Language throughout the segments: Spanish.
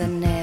the next.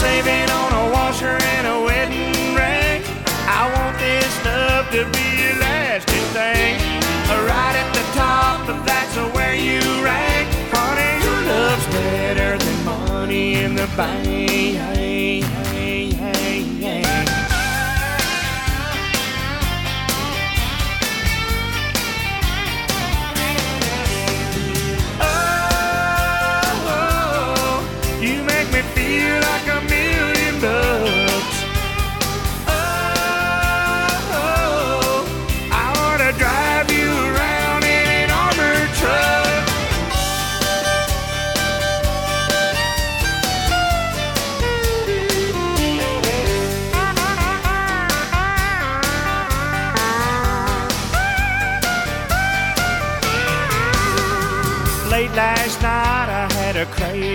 saving on a washer and a wedding ring. I want this love to be your lasting thing. Right at the top, but that's where you rank. Honey, your love's better than money in the bank.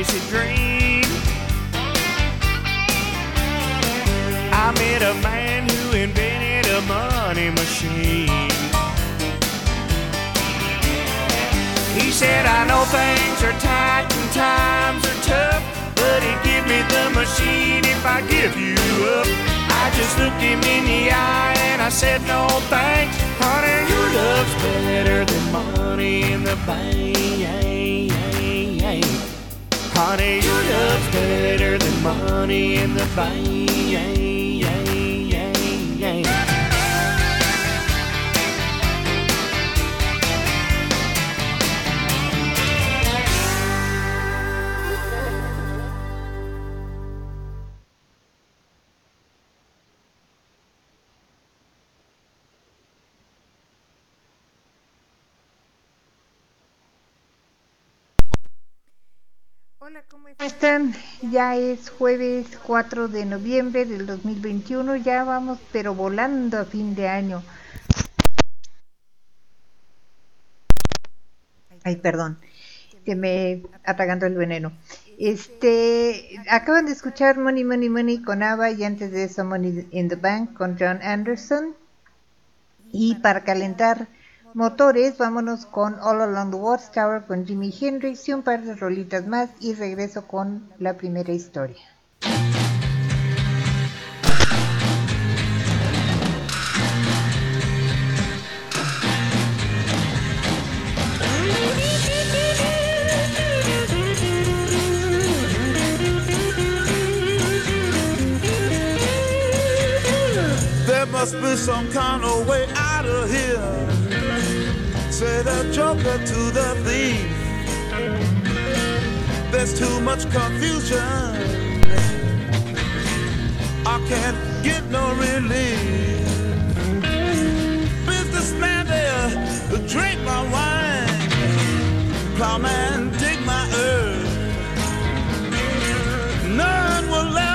chase dream. I met a man who invented a money machine. He said, I know things are tight and times are tough, but he'd give me the machine if I give you up. I just looked him in the eye and I said, No thanks, honey, your love's better than money in the bank. Honey, your love's better than money in the bank. Ya es jueves 4 de noviembre del 2021, ya vamos pero volando a fin de año. Ay, perdón, que me atagando el veneno. Este, acaban de escuchar Money, Money, Money con Ava y antes de eso Money in the Bank con John Anderson. Y para calentar motores, vámonos con All Along the Watchtower con Jimi Hendrix y un par de rolitas más y regreso con la primera historia. There must be some kind of way out of here. Say the joker to the thief. There's too much confusion. I can't get no relief. Businessman there, drink my wine. Plowman, dig my earth. None will level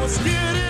was getting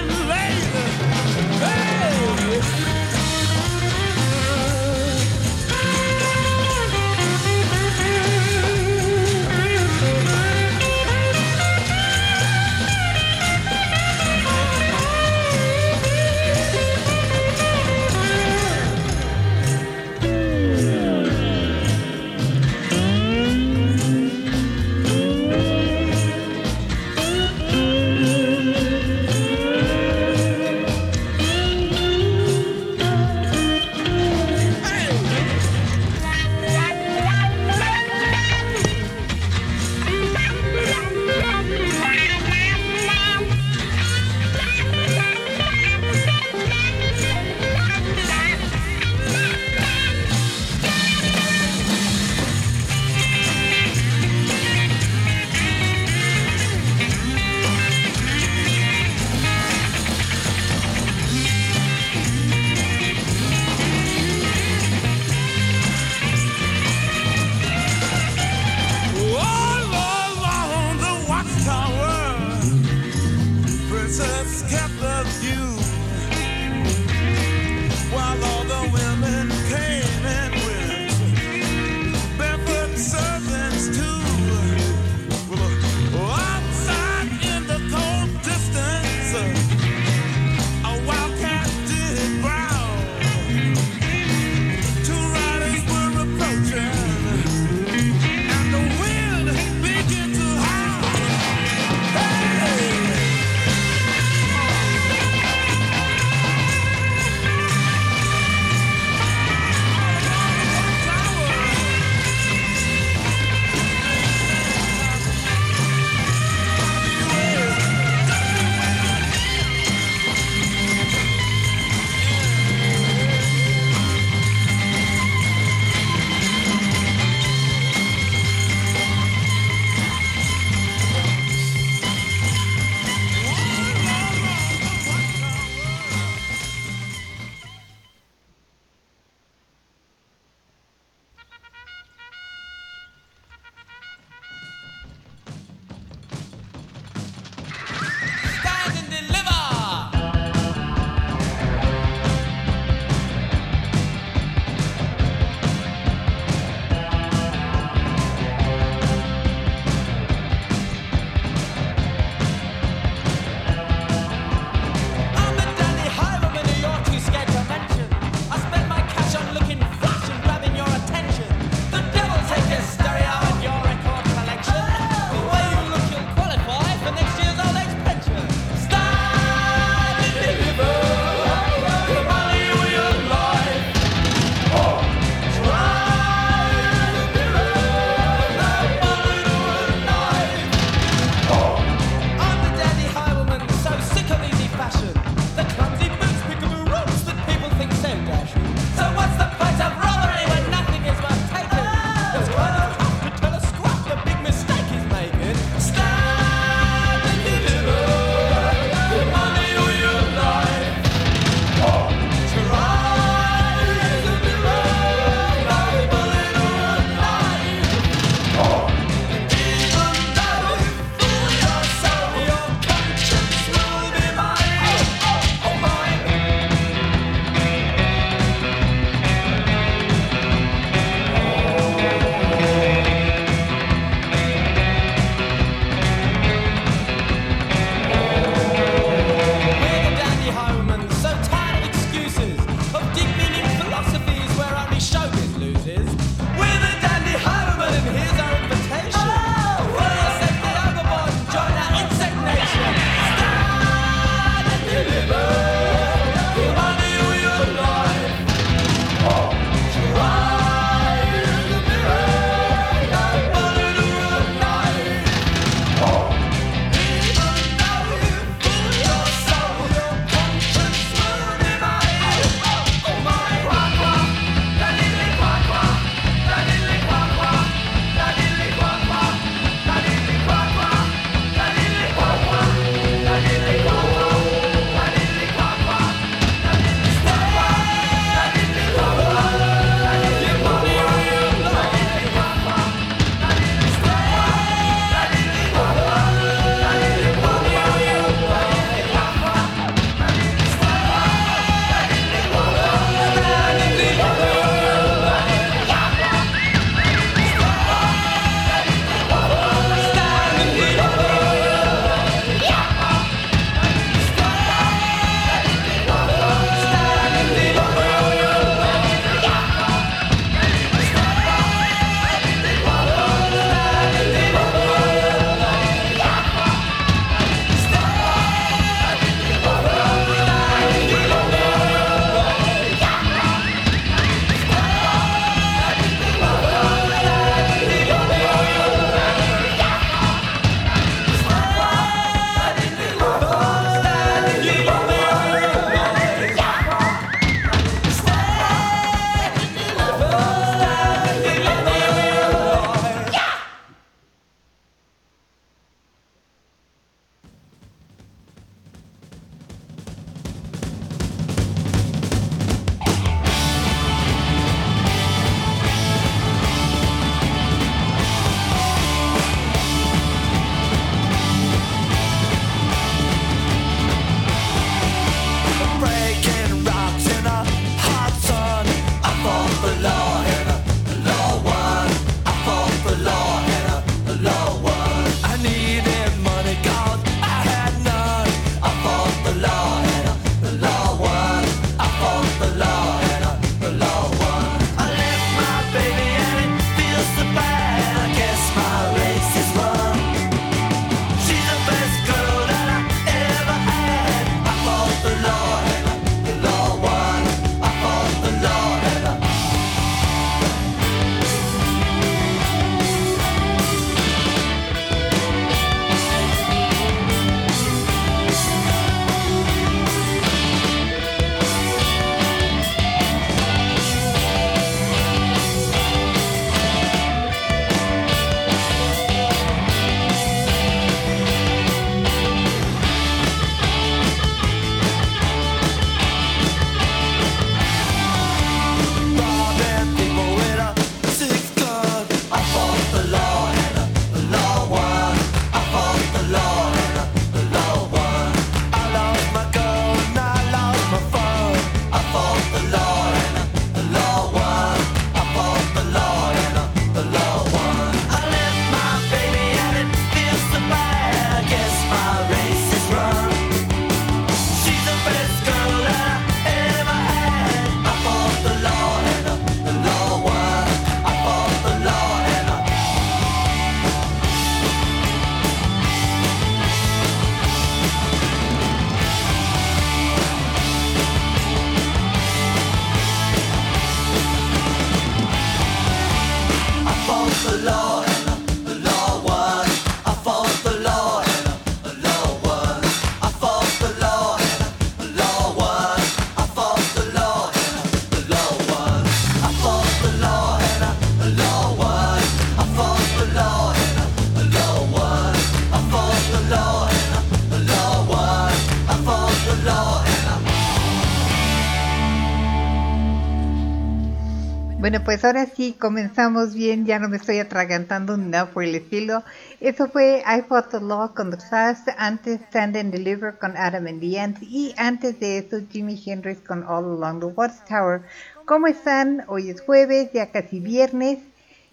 Bueno, pues ahora sí comenzamos bien, ya no me estoy atragantando ni nada por el estilo. Eso fue I Fought the Law con The Fast, antes Stand and Deliver con Adam and the Ants y antes de eso Jimi Hendrix con All Along the Watchtower. ¿Cómo están? Hoy es jueves, ya casi viernes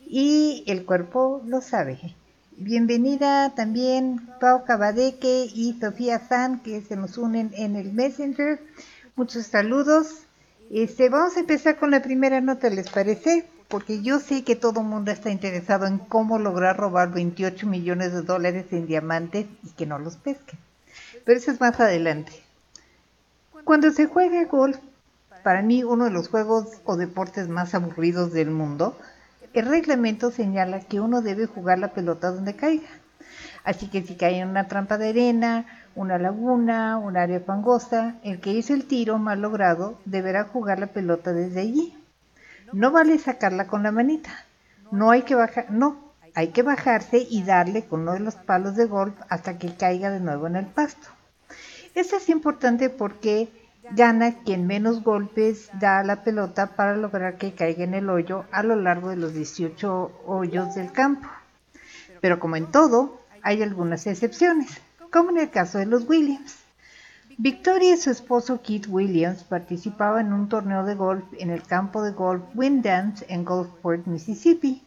y el cuerpo lo sabe. Bienvenida también Pau Cabadeque y Sofía San que se nos unen en el Messenger. Muchos saludos. Este, vamos a empezar con la primera nota, ¿les parece? Porque yo sé que todo el mundo está interesado en cómo lograr robar 28 millones de dólares en diamantes y que no los pesquen. Pero eso es más adelante. Cuando se juega golf, para mí uno de los juegos o deportes más aburridos del mundo, el reglamento señala que uno debe jugar la pelota donde caiga. Así que si cae en una trampa de arena, una laguna, un área fangosa, el que hizo el tiro mal logrado deberá jugar la pelota desde allí. No vale sacarla con la manita. No hay que bajar, no, hay que bajarse y darle con uno de los palos de golf hasta que caiga de nuevo en el pasto. Esto es importante porque gana quien menos golpes da a la pelota para lograr que caiga en el hoyo a lo largo de los 18 hoyos del campo. Pero como en todo, hay algunas excepciones como en el caso de los Williams. Victoria y su esposo Keith Williams participaban en un torneo de golf en el campo de golf Windance en Gulfport, Mississippi,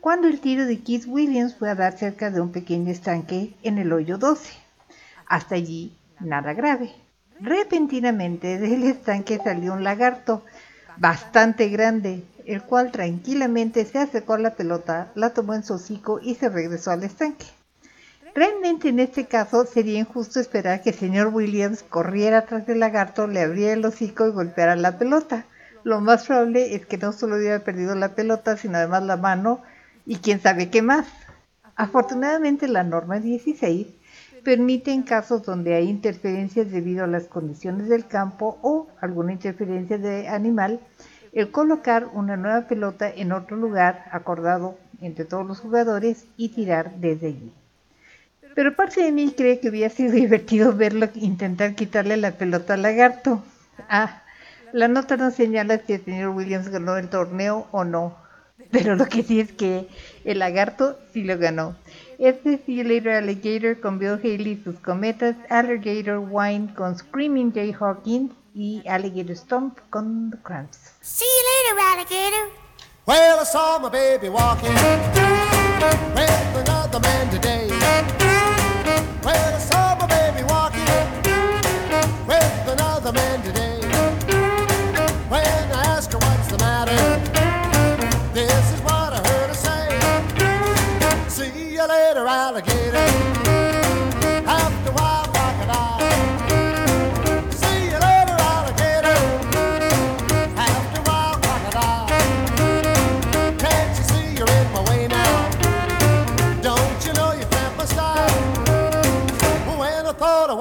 cuando el tiro de Keith Williams fue a dar cerca de un pequeño estanque en el hoyo 12. Hasta allí, nada grave. Repentinamente del estanque salió un lagarto bastante grande, el cual tranquilamente se acercó a la pelota, la tomó en su hocico y se regresó al estanque. Realmente en este caso sería injusto esperar que el señor Williams corriera tras el lagarto, le abriera el hocico y golpeara la pelota. Lo más probable es que no solo hubiera perdido la pelota, sino además la mano y quién sabe qué más. Afortunadamente la norma 16 permite en casos donde hay interferencias debido a las condiciones del campo o alguna interferencia de animal, el colocar una nueva pelota en otro lugar acordado entre todos los jugadores y tirar desde allí. Pero parte de mí cree que hubiera sido divertido verlo intentar quitarle la pelota al lagarto. Ah, la nota no señala si el señor Williams ganó el torneo o no. Pero lo que sí es que el lagarto sí lo ganó. Este See You Later Alligator con Bill Haley y sus cometas, Alligator Wine con Screaming Jay Hawkins y Alligator Stomp con The Cramps. See you later, alligator. Well, I saw my baby walking with another man today. Well, I saw my baby walking with another man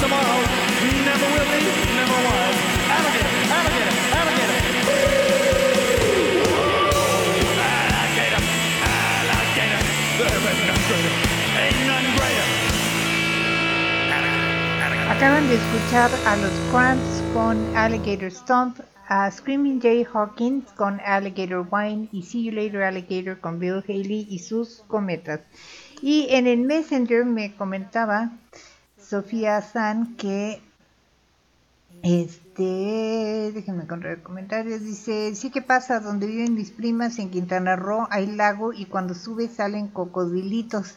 tomorrow. Never will be, Acaban de escuchar a los Cramps con Alligator Stomp, a Screaming Jay Hawkins con Alligator Wine y See You Later Alligator con Bill Haley y sus cometas. Y en el Messenger me comentaba Sofía San que este, déjenme encontrar comentarios, dice, sí que pasa, donde viven mis primas en Quintana Roo hay lago y cuando sube salen cocodrilitos.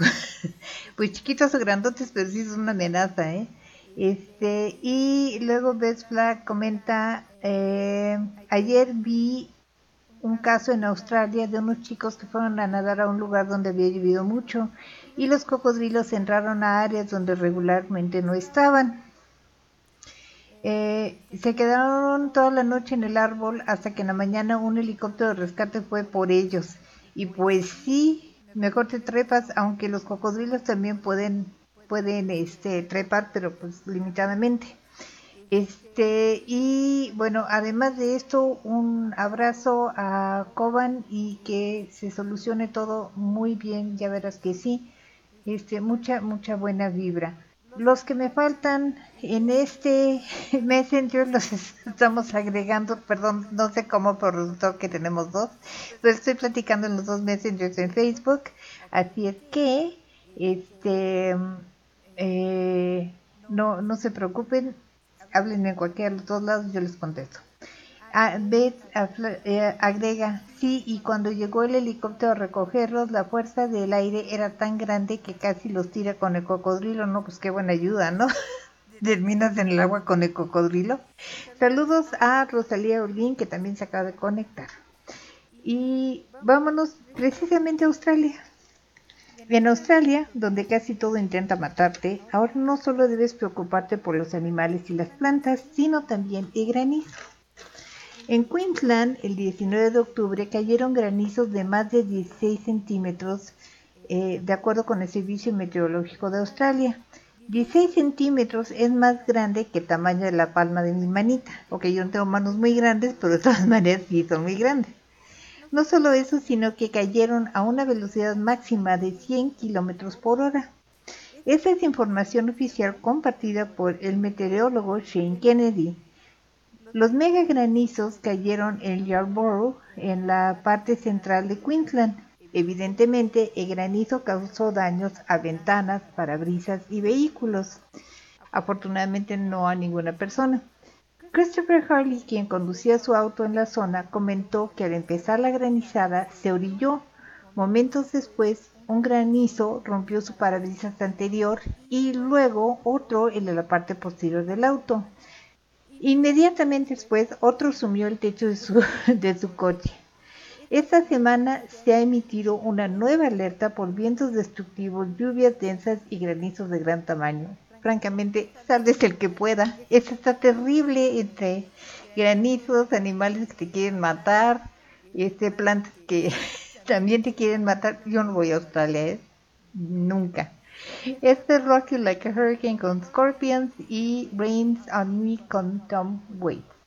pues chiquitos o grandotes, pero sí es una amenaza, ¿eh? Este, y luego Best Black comenta, eh, ayer vi un caso en Australia de unos chicos que fueron a nadar a un lugar donde había llovido mucho y los cocodrilos entraron a áreas donde regularmente no estaban. Eh, se quedaron toda la noche en el árbol hasta que en la mañana un helicóptero de rescate fue por ellos. Y pues sí, mejor te trepas, aunque los cocodrilos también pueden, pueden este, trepar, pero pues limitadamente. Este, y bueno, además de esto, un abrazo a Coban y que se solucione todo muy bien, ya verás que sí. Este, mucha, mucha buena vibra. Los que me faltan en este Messenger los estamos agregando, perdón, no sé cómo, pero resultó que tenemos dos. Pero estoy platicando en los dos Messengers en Facebook. Así es que, este, eh, no, no se preocupen, hablen en cualquiera de los dos lados, yo les contesto. Ah, agrega, sí, y cuando llegó el helicóptero a recogerlos, la fuerza del aire era tan grande que casi los tira con el cocodrilo, no, pues qué buena ayuda, ¿no? Terminas en el agua con el cocodrilo. Saludos a Rosalía Olguín, que también se acaba de conectar. Y vámonos precisamente a Australia. En Australia, donde casi todo intenta matarte, ahora no solo debes preocuparte por los animales y las plantas, sino también el granizo. En Queensland, el 19 de octubre, cayeron granizos de más de 16 centímetros, eh, de acuerdo con el Servicio Meteorológico de Australia. 16 centímetros es más grande que el tamaño de la palma de mi manita. Ok, yo no tengo manos muy grandes, pero de todas maneras sí son muy grandes. No solo eso, sino que cayeron a una velocidad máxima de 100 kilómetros por hora. Esta es información oficial compartida por el meteorólogo Shane Kennedy. Los mega granizos cayeron en Yarborough, en la parte central de Queensland. Evidentemente, el granizo causó daños a ventanas, parabrisas y vehículos. Afortunadamente no a ninguna persona. Christopher Harley, quien conducía su auto en la zona, comentó que al empezar la granizada se orilló. Momentos después, un granizo rompió su parabrisas anterior y luego otro el de la parte posterior del auto. Inmediatamente después, otro sumió el techo de su, de su coche. Esta semana se ha emitido una nueva alerta por vientos destructivos, lluvias densas y granizos de gran tamaño. Francamente, salves el que pueda. Esto está terrible entre granizos, animales que te quieren matar, este, plantas que también te quieren matar. Yo no voy a Australia, ¿eh? nunca. Este es Rocky Like a Hurricane con Scorpions y Rains on Me con Tom Waits.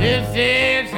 This is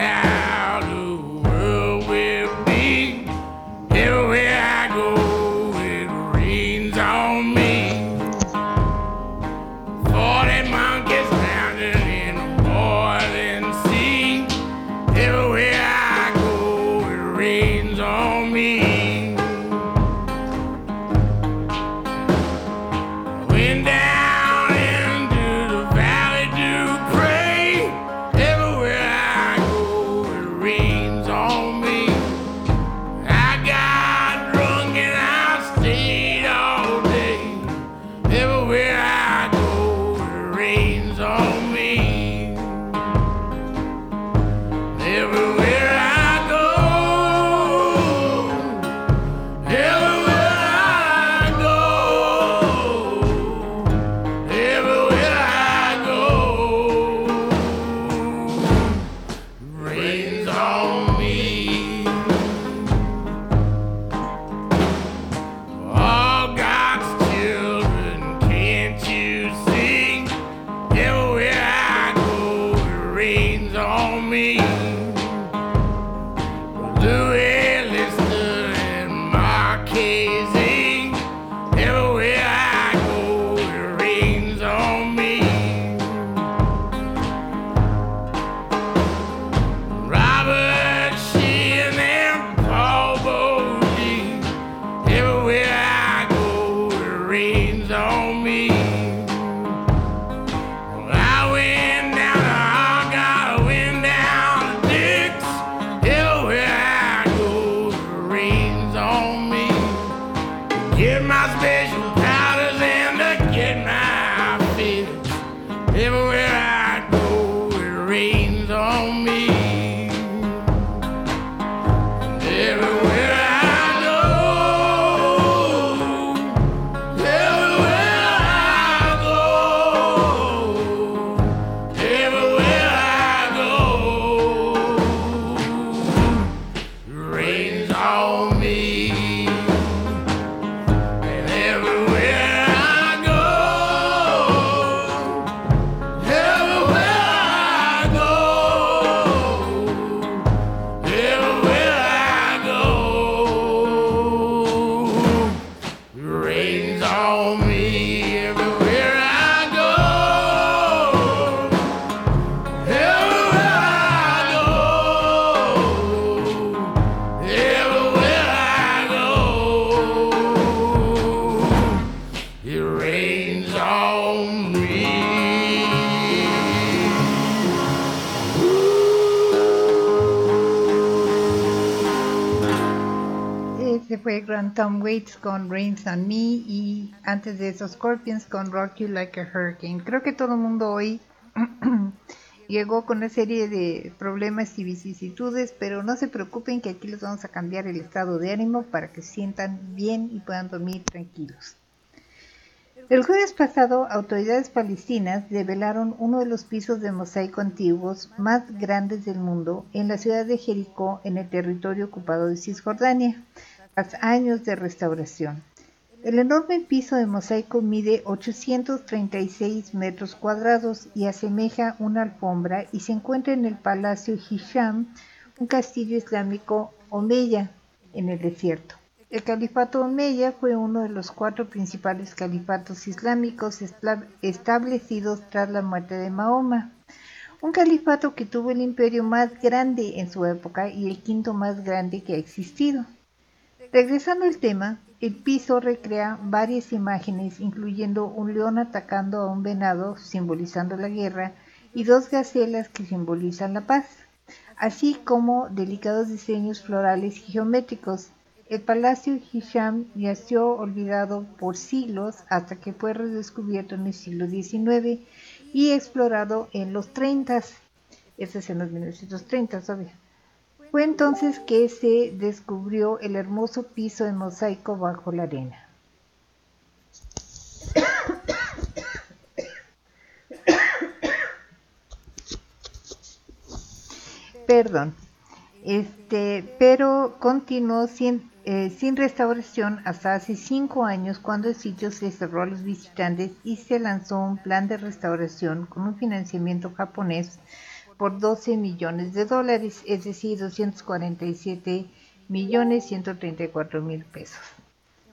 con Rains on Me y antes de eso Scorpions con Rock You Like a Hurricane. Creo que todo el mundo hoy llegó con una serie de problemas y vicisitudes, pero no se preocupen que aquí les vamos a cambiar el estado de ánimo para que se sientan bien y puedan dormir tranquilos. El jueves pasado, autoridades palestinas develaron uno de los pisos de mosaico antiguos más grandes del mundo en la ciudad de Jericó, en el territorio ocupado de Cisjordania, tras años de restauración. El enorme piso de mosaico mide 836 metros cuadrados y asemeja una alfombra y se encuentra en el Palacio Hisham, un castillo islámico omeya en el desierto. El califato omeya fue uno de los cuatro principales califatos islámicos establ- establecidos tras la muerte de Mahoma. Un califato que tuvo el imperio más grande en su época y el quinto más grande que ha existido. Regresando al tema, el piso recrea varias imágenes, incluyendo un león atacando a un venado, simbolizando la guerra, y dos gacelas que simbolizan la paz, así como delicados diseños florales y geométricos. El palacio Hisham yació olvidado por siglos hasta que fue redescubierto en el siglo XIX y explorado en los 30. Este es en los 1930, obvio. Fue entonces que se descubrió el hermoso piso de mosaico bajo la arena. Perdón. Este, pero continuó sin, eh, sin restauración hasta hace cinco años cuando el sitio se cerró a los visitantes y se lanzó un plan de restauración con un financiamiento japonés por 12 millones de dólares, es decir, 247 millones 134 mil pesos.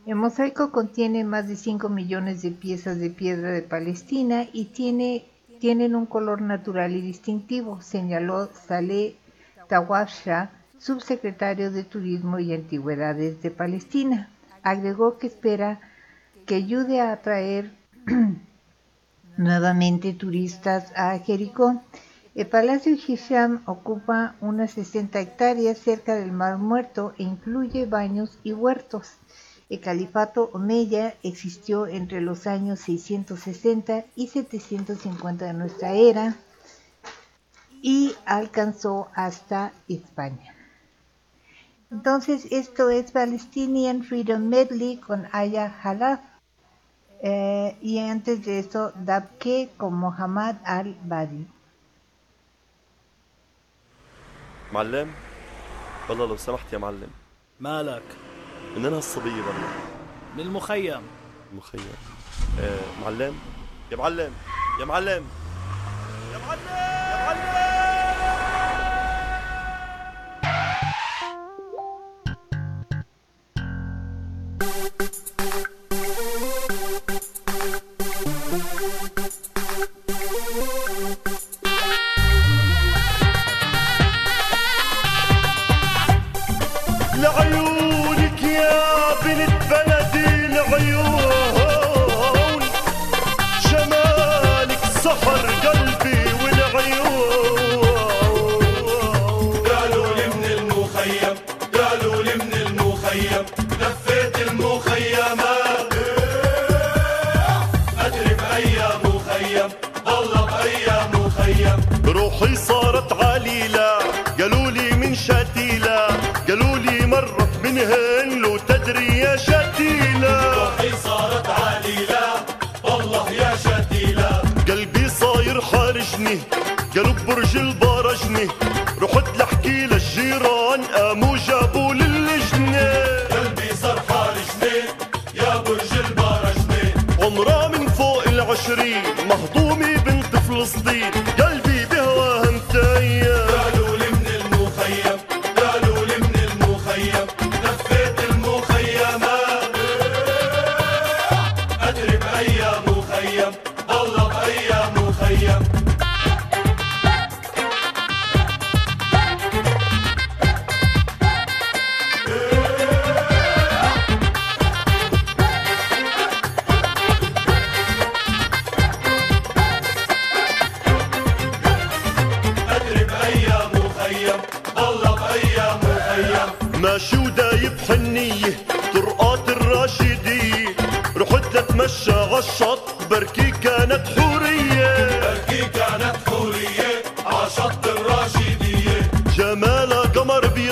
El mosaico contiene más de 5 millones de piezas de piedra de Palestina y tiene, tienen un color natural y distintivo, señaló Saleh Tawafsha, subsecretario de Turismo y Antigüedades de Palestina. Agregó que espera que ayude a atraer nuevamente turistas a Jericó. El Palacio Hisham ocupa unas 60 hectáreas cerca del Mar Muerto e incluye baños y huertos. El califato Omeya existió entre los años 660 y 750 de nuestra era y alcanzó hasta España. Entonces, esto es Palestinian Freedom Medley con Aya Halaf. Eh, y antes de eso, Dabke con Mohammad Al-Badi. معلم؟ والله لو سمحت يا معلم. مالك؟ منين هالصبية والله؟ من المخيم. مخيم آه معلم؟ يا معلم يا معلم يا معلم!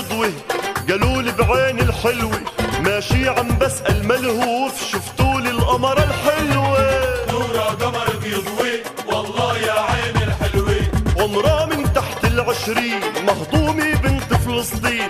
عضوي قالوا لي بعيني الحلوة. ماشي عم بسأل ملهوف شفتولي القمرة الحلوة. نورا قمر بيضوي والله يا عيني الحلوة. عمرها من تحت العشرين مهضومة بنت فلسطين.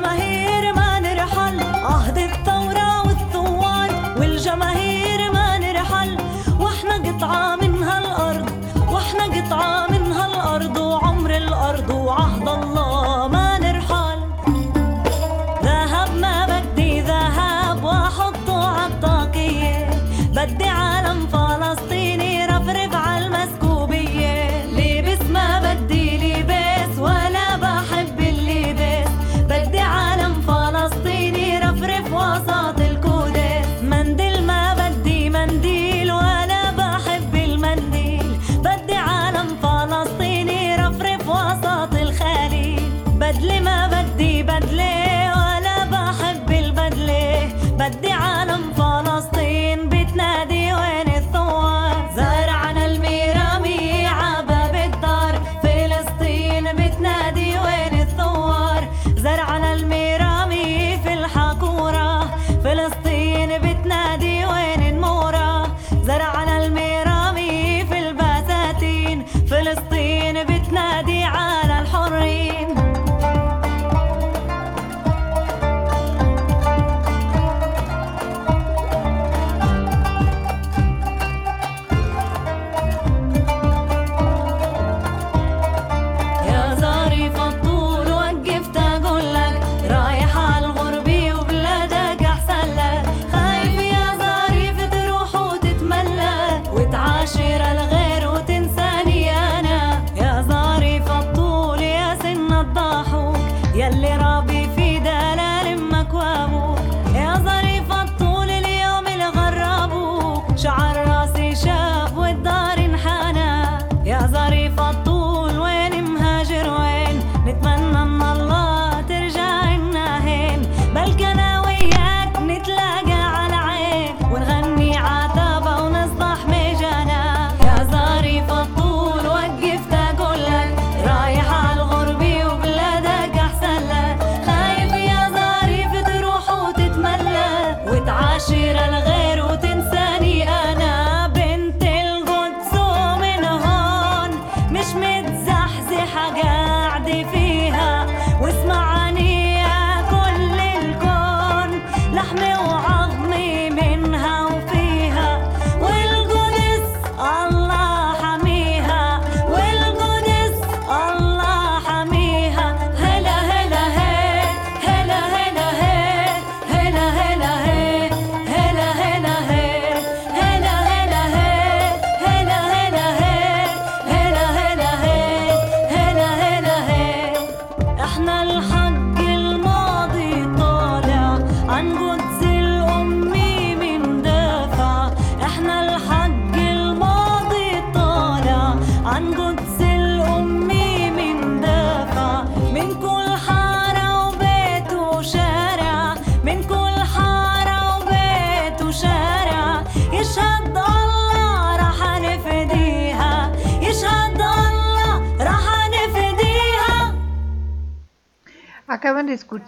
my head.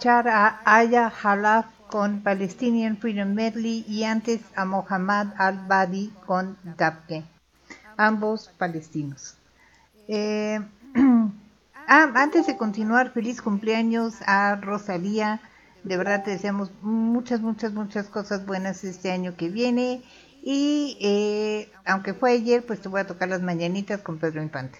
Escuchar a Aya Halaf con Palestinian Freedom Medley y antes a Mohammad Al-Badi con Dabke, ambos palestinos. Eh, ah, antes de continuar, feliz cumpleaños a Rosalía. De verdad te deseamos muchas, muchas, muchas cosas buenas este año que viene. Y eh, aunque fue ayer, pues te voy a tocar las mañanitas con Pedro Infante.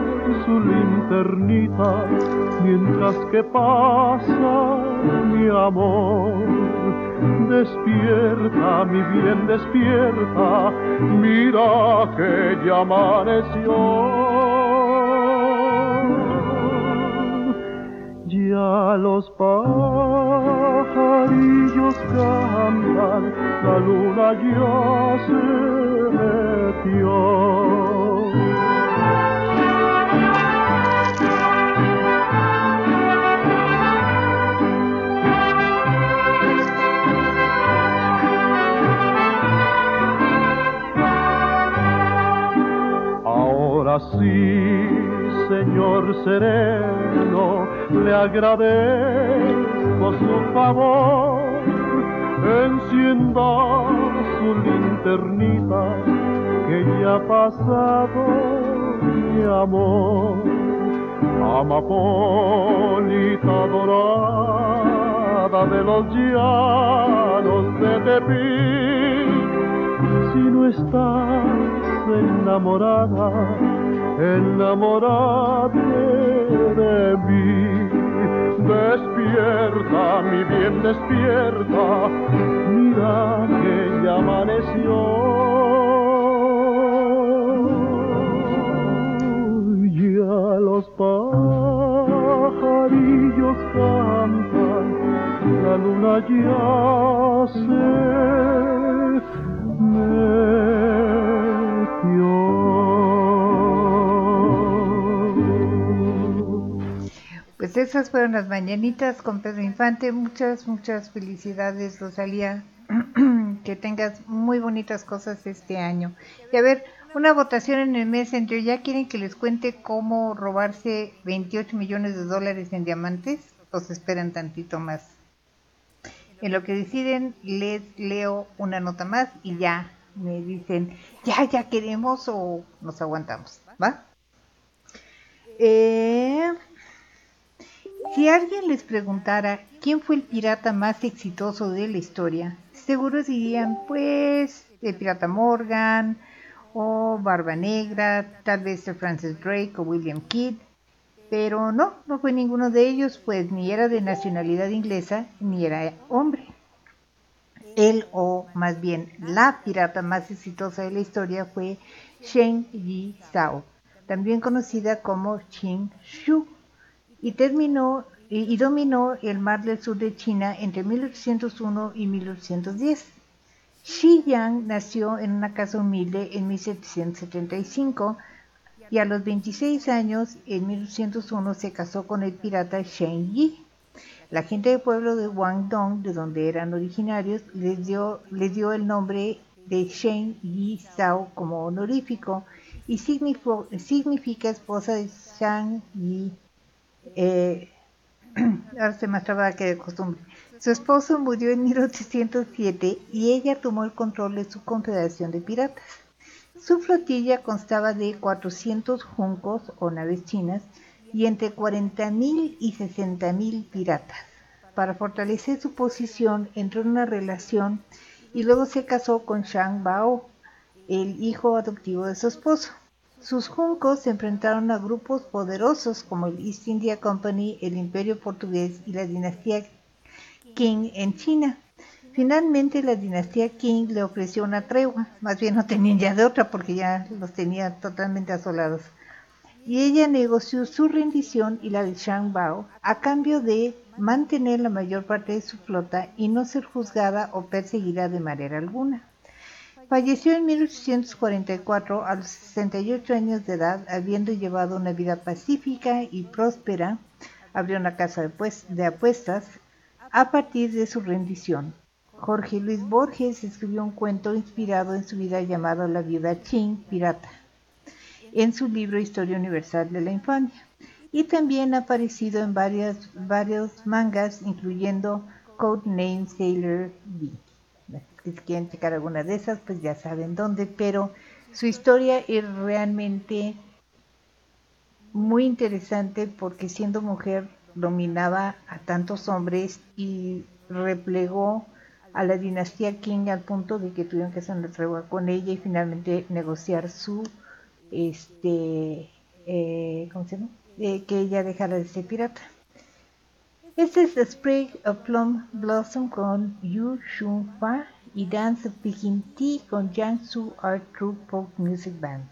su linternita mientras que pasa mi amor. Despierta, mi bien, despierta, mira que ya amaneció. Ya los pajarillos cantan, la luna ya se metió. Ahora sí, Señor sereno, le agradezco su favor. Encienda su linternita, que ya ha pasado mi amor. Amapolita dorada de los llanos de Tepic, si no estás enamorada, enamorada de mí. Despierta, mi bien, despierta, mira que ya amaneció. Ya los pajarillos cantan, la luna ya se metió. Pues esas fueron las mañanitas con Pedro Infante. Muchas, muchas felicidades, Rosalía. que tengas muy bonitas cosas este año. Y a ver, una votación en el Messenger. ¿Ya quieren que les cuente cómo robarse 28 millones de dólares en diamantes? ¿O se esperan tantito más? En lo que deciden, les leo una nota más y ya me dicen, ya, ya queremos o nos aguantamos. ¿Va? Eh, si alguien les preguntara quién fue el pirata más exitoso de la historia, seguro dirían, pues, el pirata Morgan, o Barba Negra, tal vez Sir Francis Drake o William Kidd, pero no, no fue ninguno de ellos, pues ni era de nacionalidad inglesa ni era hombre. Él, o más bien la pirata más exitosa de la historia, fue Shen Yi Zhao, también conocida como Qin Shu, y terminó y, dominó el mar del sur de China entre 1801 y 1810. Xi Yang nació en una casa humilde en 1775 y a los 26 años, en 1801, se casó con el pirata Shen Yi. La gente del pueblo de Guangdong, de donde eran originarios, les dio, les dio el nombre de Shen Yi Zhao como honorífico y significa esposa de Shang Yi. Eh, me trabada que de costumbre. Su esposo murió en 1807 y ella tomó el control de su confederación de piratas. Su flotilla constaba de 400 juncos o naves chinas y entre 40.000 y 60.000 piratas. Para fortalecer su posición entró en una relación y luego se casó con Shang Bao, el hijo adoptivo de su esposo. Sus juncos se enfrentaron a grupos poderosos como el East India Company, el Imperio Portugués y la dinastía Qing en China. Finalmente la dinastía Qing le ofreció una tregua, más bien no tenían ya de otra porque ya los tenía totalmente asolados. Y ella negoció su rendición y la de Shang Bao a cambio de mantener la mayor parte de su flota y no ser juzgada o perseguida de manera alguna. Falleció en 1844 a los 68 años de edad, habiendo llevado una vida pacífica y próspera. Abrió una casa de, pues- de apuestas a partir de su rendición. Jorge Luis Borges escribió un cuento inspirado en su vida llamado La viuda Qing pirata, en su libro Historia Universal de la Infancia. Y también ha aparecido en varias, varios mangas, incluyendo Codename Sailor V. Si quieren checar alguna de esas, pues ya saben dónde, pero su historia es realmente muy interesante porque siendo mujer dominaba a tantos hombres y replegó a la dinastía Qing al punto de que tuvieron que hacer una tregua con ella y finalmente negociar su este eh, ¿cómo se llama? Que ella dejara de ser pirata. Este es The Sprig of Plum Blossom con Yu Shun Fa y Dance of Peking Tea con Jiangsu Art Troupe Folk Music Band.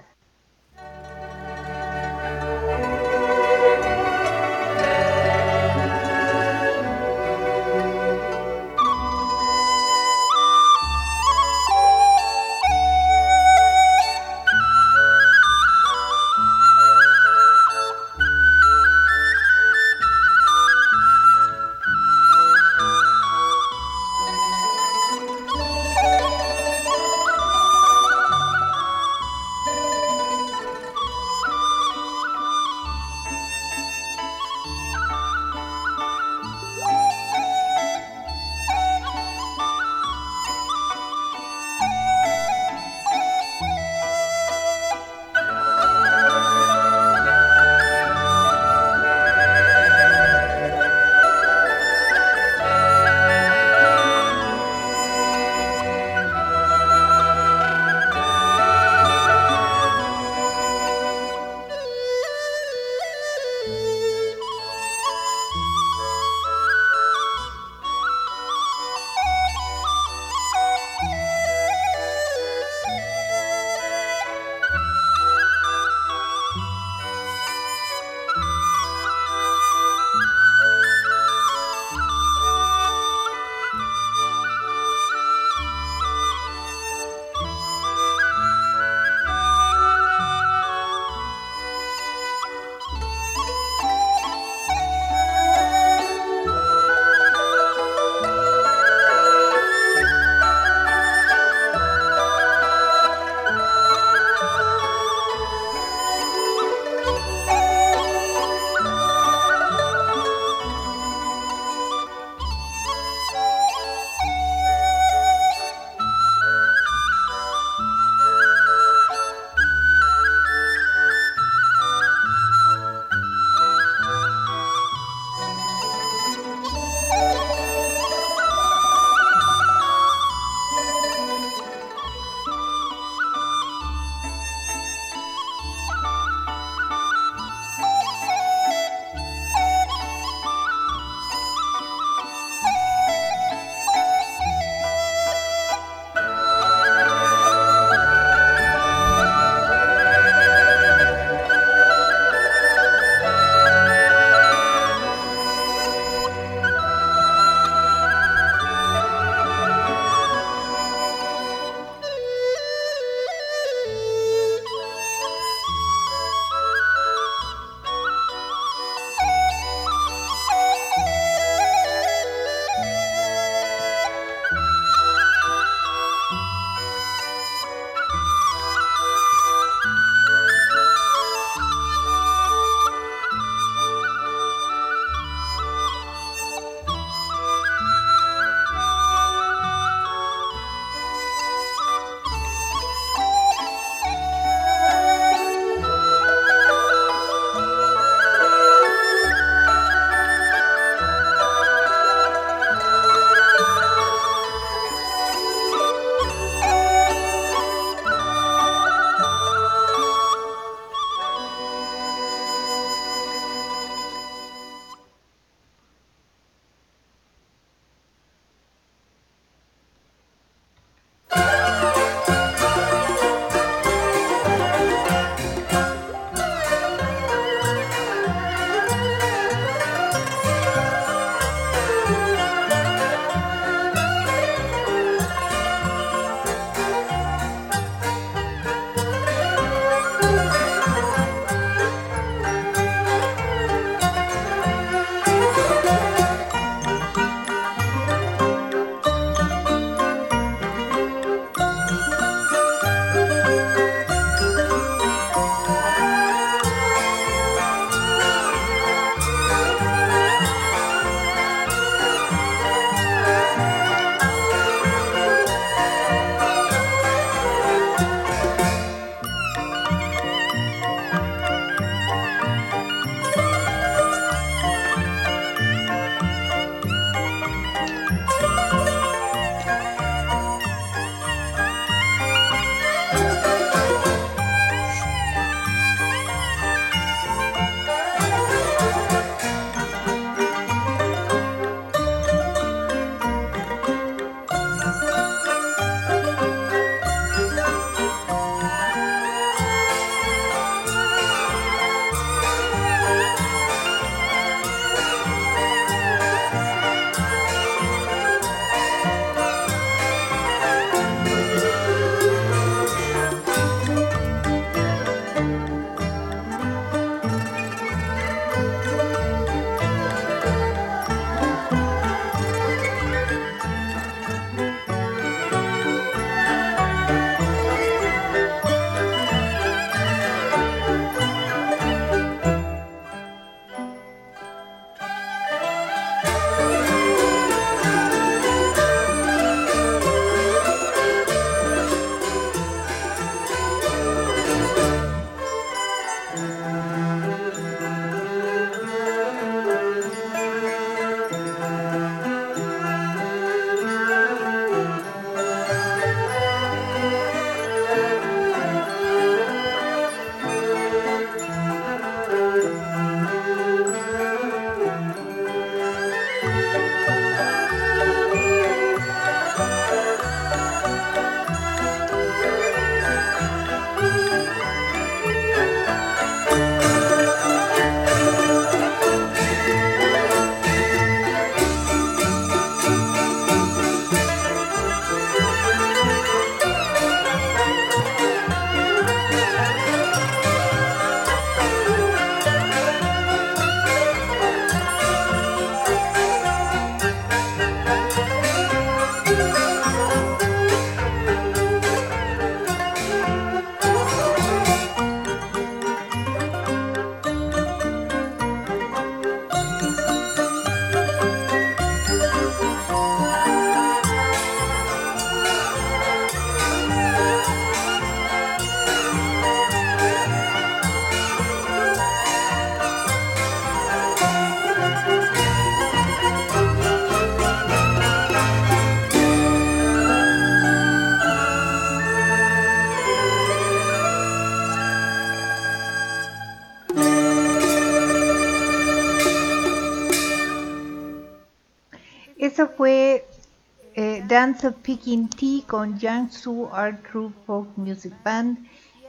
Dance of Peking Tea con Jiangsu Art True Folk Music Band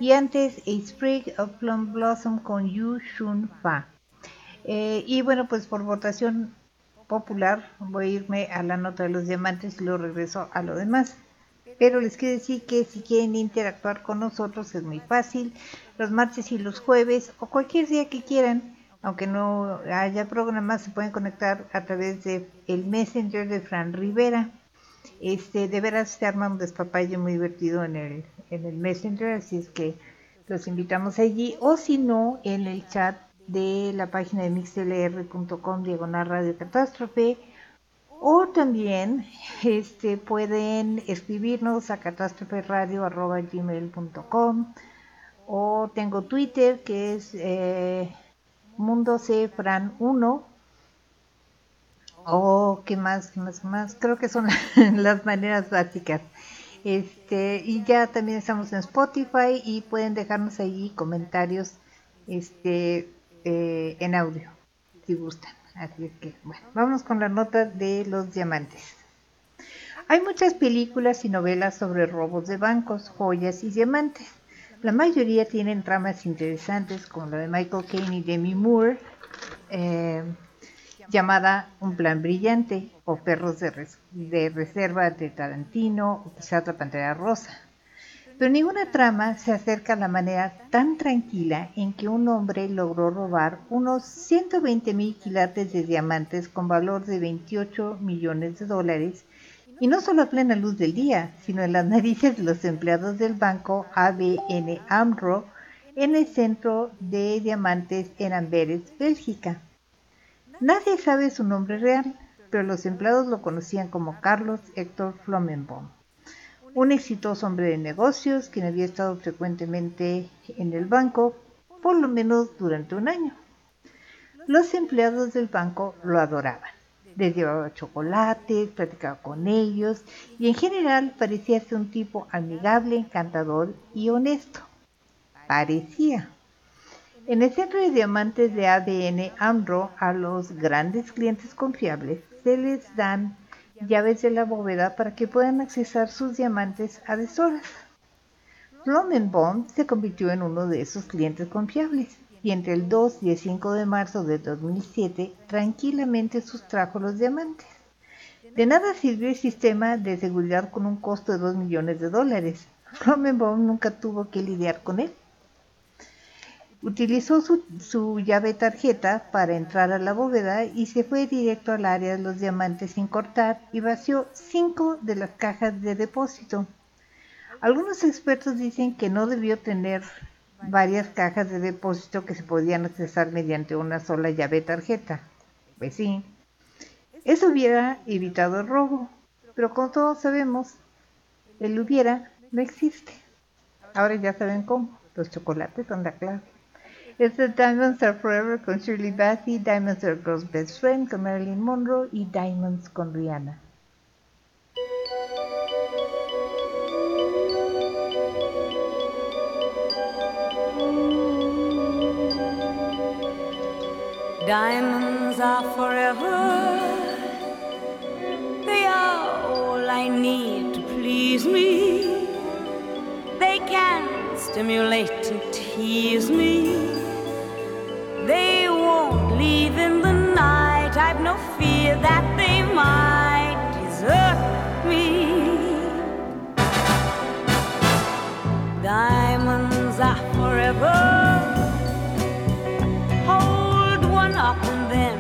y antes A Sprig of Plum Blossom con Yu Shun Fa. Eh, y bueno, pues por votación popular voy a irme a la nota de los diamantes y luego regreso a lo demás. Pero les quiero decir que si quieren interactuar con nosotros es muy fácil. Los martes y los jueves o cualquier día que quieran, aunque no haya programa, se pueden conectar a través de Messenger de Fran Rivera. Este, de veras se arma un despapalle muy divertido en el, en el Messenger, así es que los invitamos allí, o si no, en el chat de la página de mixlr.com diagonal radio catástrofe, o también este, pueden escribirnos a catástroferadio.gmail.com o tengo Twitter que es eh, mundocfran1 Oh, ¿qué más? ¿Qué más? Qué más? Creo que son las maneras básicas. Este, y ya también estamos en Spotify y pueden dejarnos ahí comentarios este, eh, en audio, si gustan. Así es que, bueno, vamos con la nota de los diamantes. Hay muchas películas y novelas sobre robos de bancos, joyas y diamantes. La mayoría tienen tramas interesantes como la de Michael Caine y Demi Moore. Eh, llamada Un plan brillante, o Perros de, res de reserva de Tarantino, o quizá otra Pantera Rosa. Pero ninguna trama se acerca a la manera tan tranquila en que un hombre logró robar unos 120 mil quilates de diamantes con valor de 28 millones de dólares, y no solo a plena luz del día, sino en las narices de los empleados del banco ABN AMRO en el centro de diamantes en Amberes, Bélgica. Nadie sabe su nombre real, pero los empleados lo conocían como Carlos Héctor Flomenbaum un exitoso hombre de negocios quien había estado frecuentemente en el banco por lo menos durante un año. Los empleados del banco lo adoraban. Les llevaba chocolates, platicaba con ellos y en general parecía ser un tipo amigable, encantador y honesto. Parecía. En el centro de diamantes de ADN AMRO a los grandes clientes confiables se les dan llaves de la bóveda para que puedan accesar sus diamantes a deshoras. Blumenbaum se convirtió en uno de esos clientes confiables y entre el 2 y el 5 de marzo de 2007 tranquilamente sustrajo los diamantes. De nada sirvió el sistema de seguridad con un costo de 2 millones de dólares. Blumenbaum nunca tuvo que lidiar con él. Utilizó su, llave tarjeta para entrar a la bóveda y se fue directo al área de los diamantes sin cortar y vació cinco de las cajas de depósito. Algunos expertos dicen que no debió tener varias cajas de depósito que se podían accesar mediante una sola llave tarjeta. Pues sí, eso hubiera evitado el robo, pero como todos sabemos, el hubiera no existe. Ahora ya saben cómo, los chocolates son la clave. Es The Diamonds Are Forever con Shirley Bassey, Diamonds Are Girl's Best Friend con Marilyn Monroe y Diamonds con Rihanna. Diamonds are forever. They are all I need to please me. They can stimulate and tease me. Leave in the night. I've no fear that they might desert me. Diamonds are forever. Hold one up and then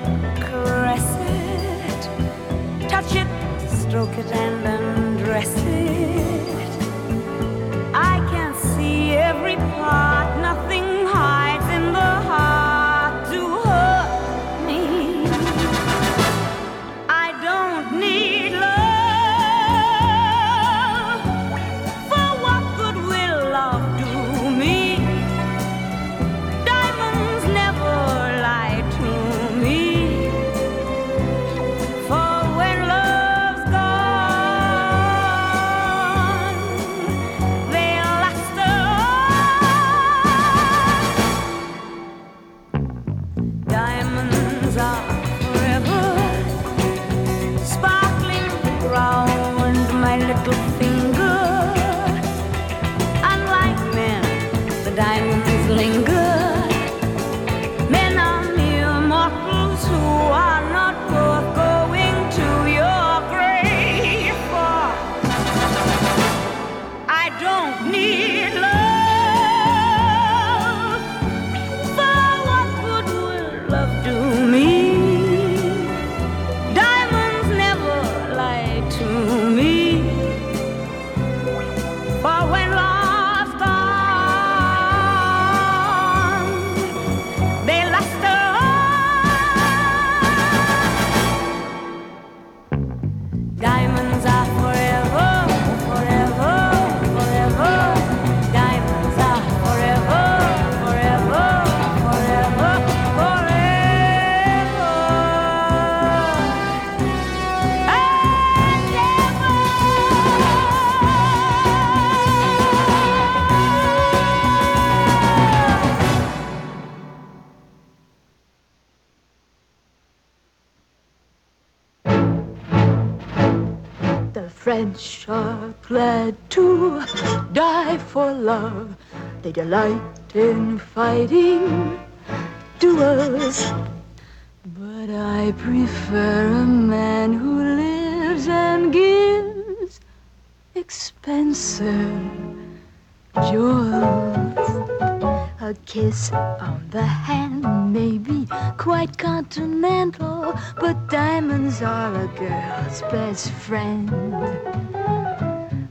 caress it. Touch it, stroke it, and undress it. I can see every part, are glad to die for love. They delight in fighting duels. But I prefer a man who lives and gives expensive jewels. A kiss on the hand may be quite continental, but diamonds are a girl's best friend.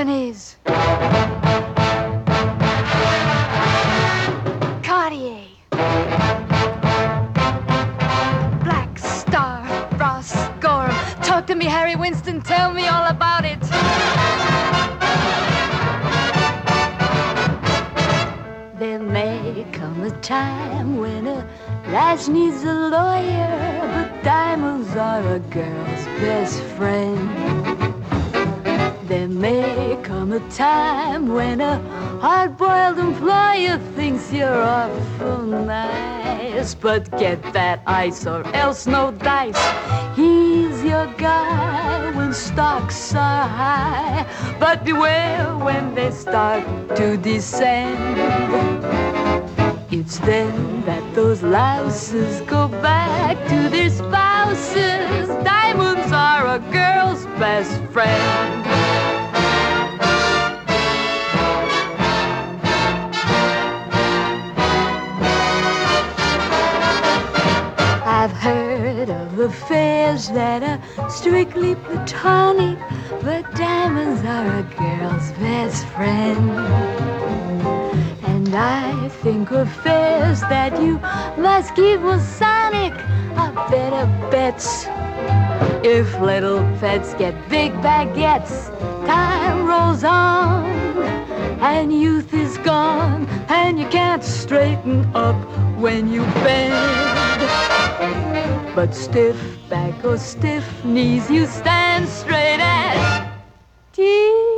Tiffany's. Cartier. Black Star, Ross Gorham. Talk to me, Harry Winston. Tell me all about it. There may come a time when a lass needs a lawyer, but diamonds are a girl's best friend. Time when a hard-boiled employer thinks you're awful nice, but get that ice or else no dice. He's your guy when stocks are high, but beware when they start to descend. It's then that those louses go back to their spouses. Diamonds are a girl's best friend. Affairs that are strictly platonic, but diamonds are a girl's best friend. And I think affairs that you must keep Masonic are better bets. If little pets get big baguettes, time rolls on, and youth is gone, and you can't straighten up when you bend. But stiff back or stiff knees, you stand straight as Tiffany's.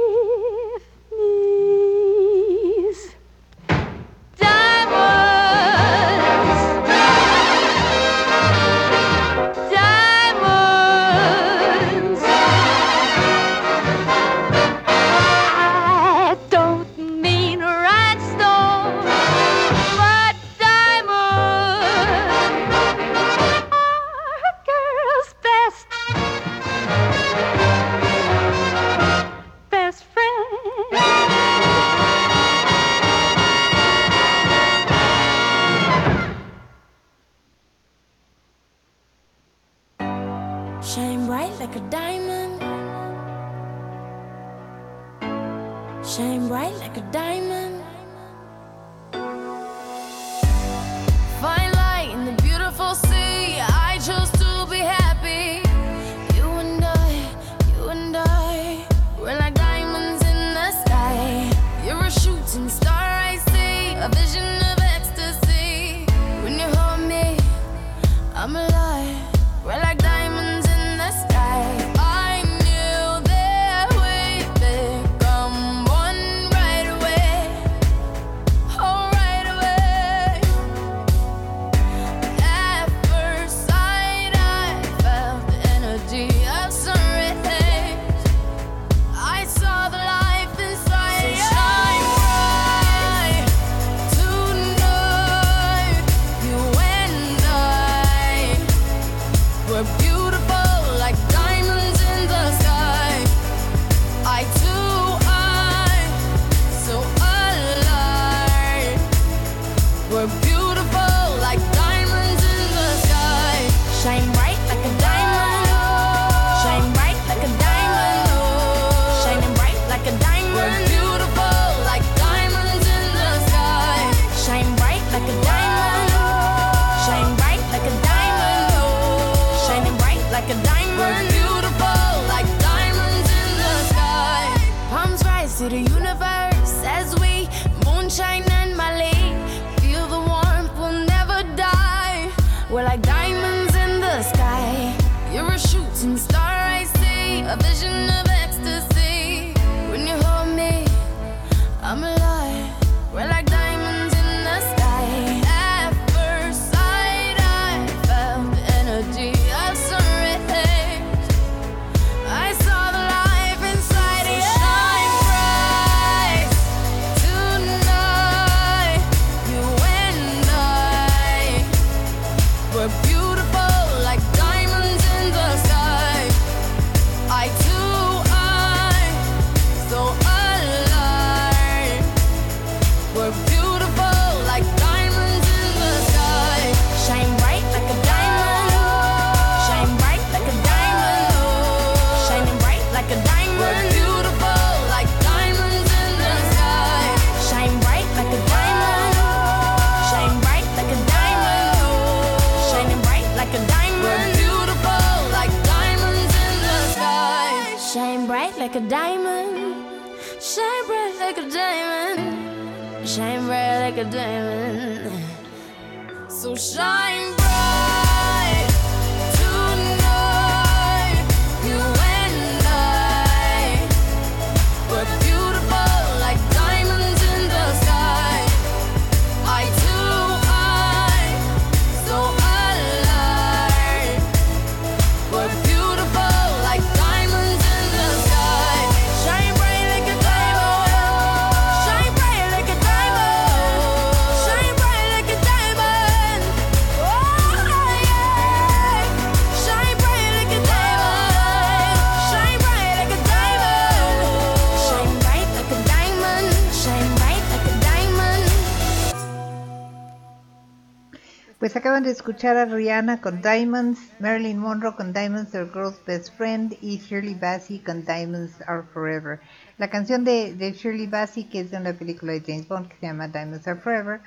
Pues acaban de escuchar a Rihanna con Diamonds, Marilyn Monroe con Diamonds, Their Girl's Best Friend y Shirley Bassey con Diamonds Are Forever. La canción de, Shirley Bassey, que es de una película de James Bond que se llama Diamonds Are Forever,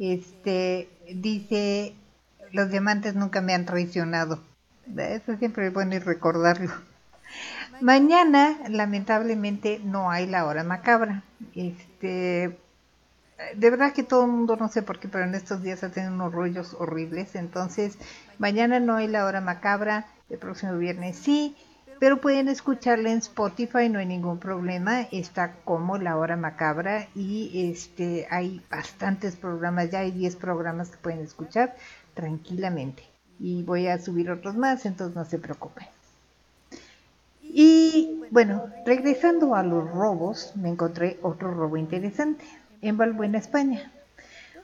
este, dice, los diamantes nunca me han traicionado. Eso siempre es bueno recordarlo. Mañana, lamentablemente, no hay la hora macabra. Este, de verdad que todo el mundo, no sé por qué, pero en estos días ha tenido unos rollos horribles. Entonces, mañana no hay la hora macabra, el próximo viernes sí, pero pueden escucharla en Spotify, no hay ningún problema. Está como la hora macabra y este hay bastantes programas, ya hay 10 programas que pueden escuchar tranquilamente. Y voy a subir otros más, entonces no se preocupen. Y bueno, regresando a los robos, me encontré otro robo interesante en Valbuena, España.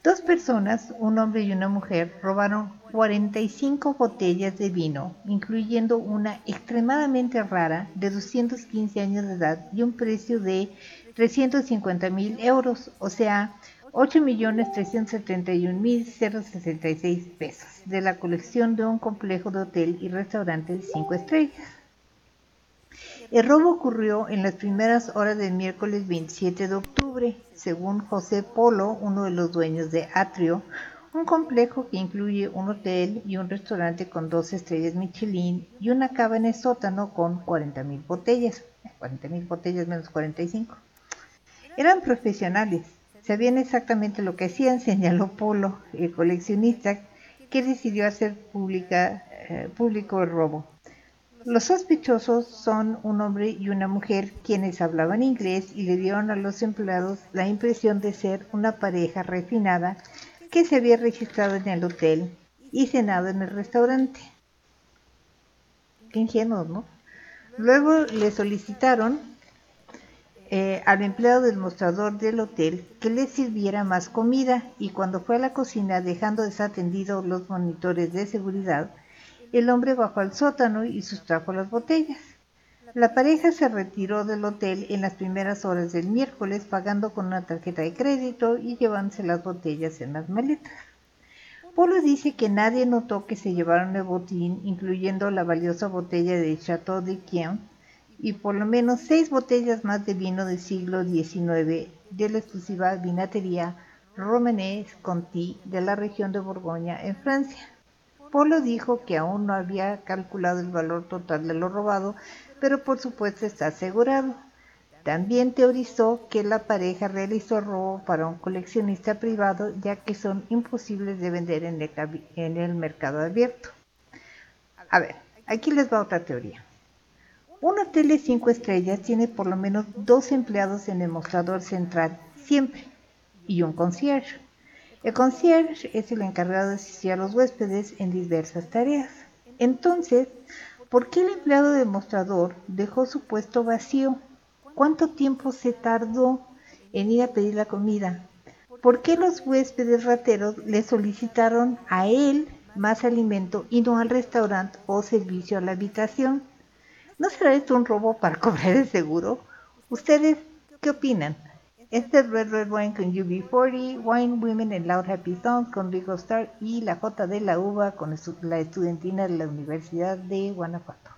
Dos personas, un hombre y una mujer, robaron 45 botellas de vino, incluyendo una extremadamente rara de 215 años de edad y un precio de 350 mil euros, o sea, 8.371.066 pesos, de la colección de un complejo de hotel y restaurante de 5 estrellas. El robo ocurrió en las primeras horas del miércoles 27 de octubre, según José Polo, uno de los dueños de Atrio, un complejo que incluye un hotel y un restaurante con dos estrellas Michelin y una cabaña en sótano con 40.000 botellas, 40.000 botellas menos 45. Eran profesionales, sabían exactamente lo que hacían, señaló Polo, el coleccionista, que decidió hacer pública, eh, público el robo. Los sospechosos son un hombre y una mujer quienes hablaban inglés y le dieron a los empleados la impresión de ser una pareja refinada que se había registrado en el hotel y cenado en el restaurante. Qué ingenuos, ¿no? Luego le solicitaron eh, al empleado del mostrador del hotel que le sirviera más comida y cuando fue a la cocina dejando desatendidos los monitores de seguridad, el hombre bajó al sótano y sustrajo las botellas. La pareja se retiró del hotel en las primeras horas del miércoles pagando con una tarjeta de crédito y llevándose las botellas en las maletas. Polo dice que nadie notó que se llevaron el botín, incluyendo la valiosa botella de Chateau de Quien y por lo menos seis botellas más de vino del siglo XIX de la exclusiva vinatería Romanée Conti de la región de Borgoña en Francia. Polo dijo que aún no había calculado el valor total de lo robado, pero por supuesto está asegurado. También teorizó que la pareja realizó robo para un coleccionista privado ya que son imposibles de vender en el, mercado abierto. A ver, aquí les va otra teoría. Un hotel de 5 estrellas tiene por lo menos dos empleados en el mostrador central, siempre, y un concierge. El concierge es el encargado de asistir a los huéspedes en diversas tareas. Entonces, ¿por qué el empleado del mostrador dejó su puesto vacío? ¿Cuánto tiempo se tardó en ir a pedir la comida? ¿Por qué los huéspedes rateros le solicitaron a él más alimento y no al restaurante o servicio a la habitación? ¿No será esto un robo para cobrar el seguro? ¿Ustedes qué opinan? Este es Red Red Wine con UB40, Wine Women and Loud Happy Songs con Rico Star y la J de la Uva con la estudiantina de la Universidad de Guanajuato.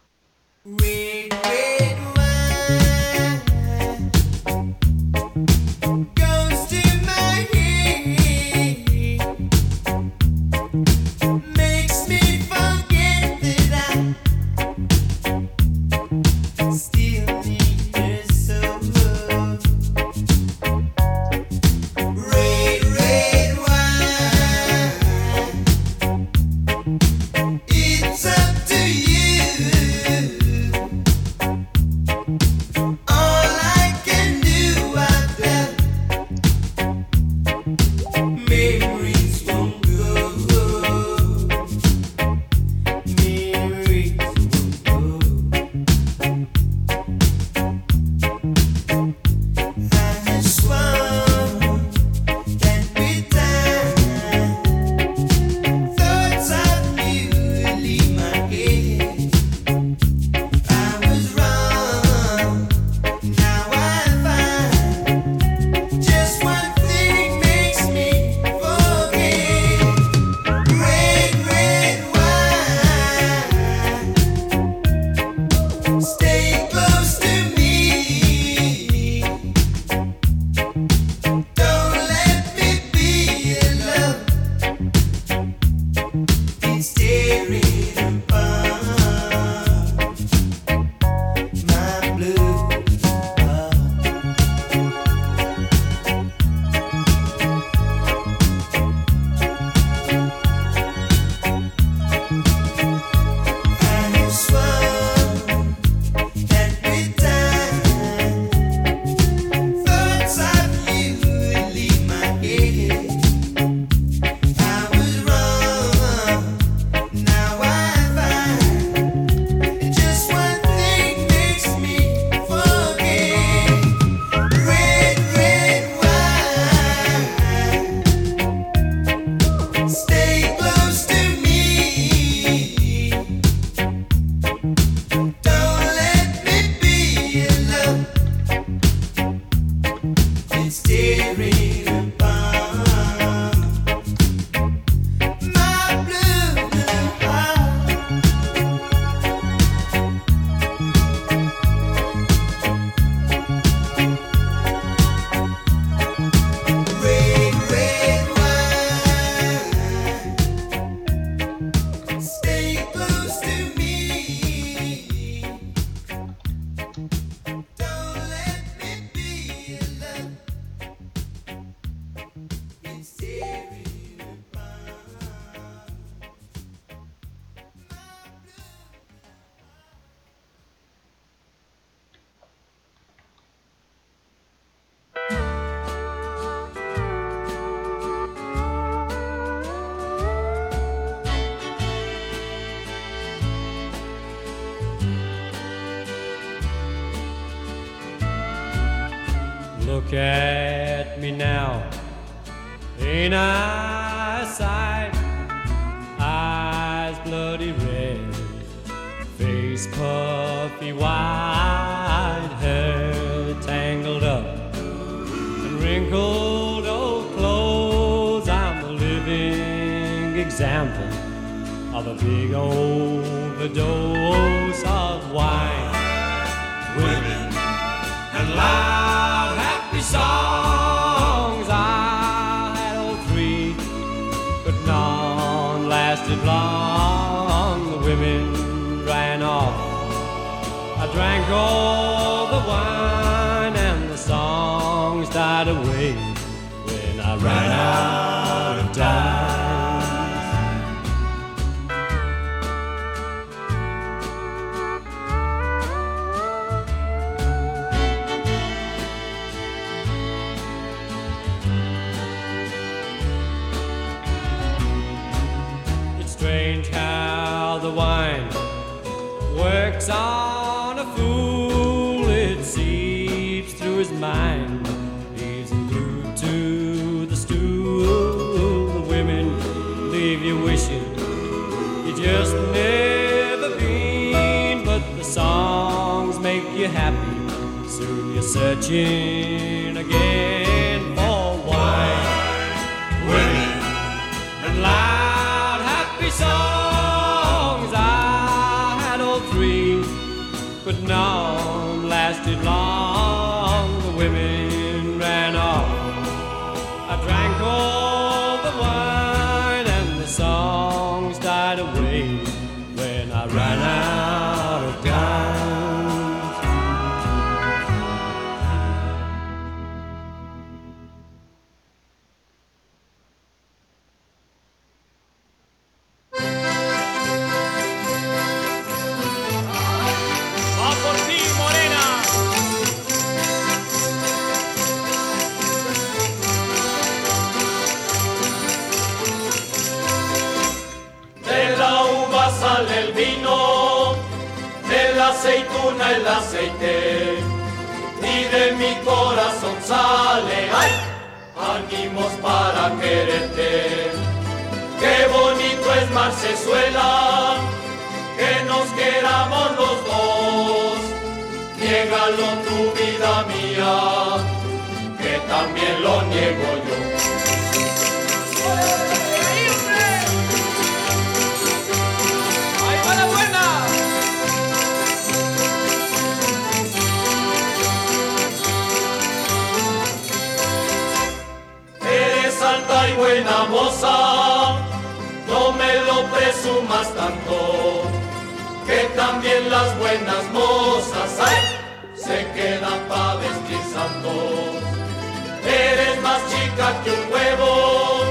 Que un huevo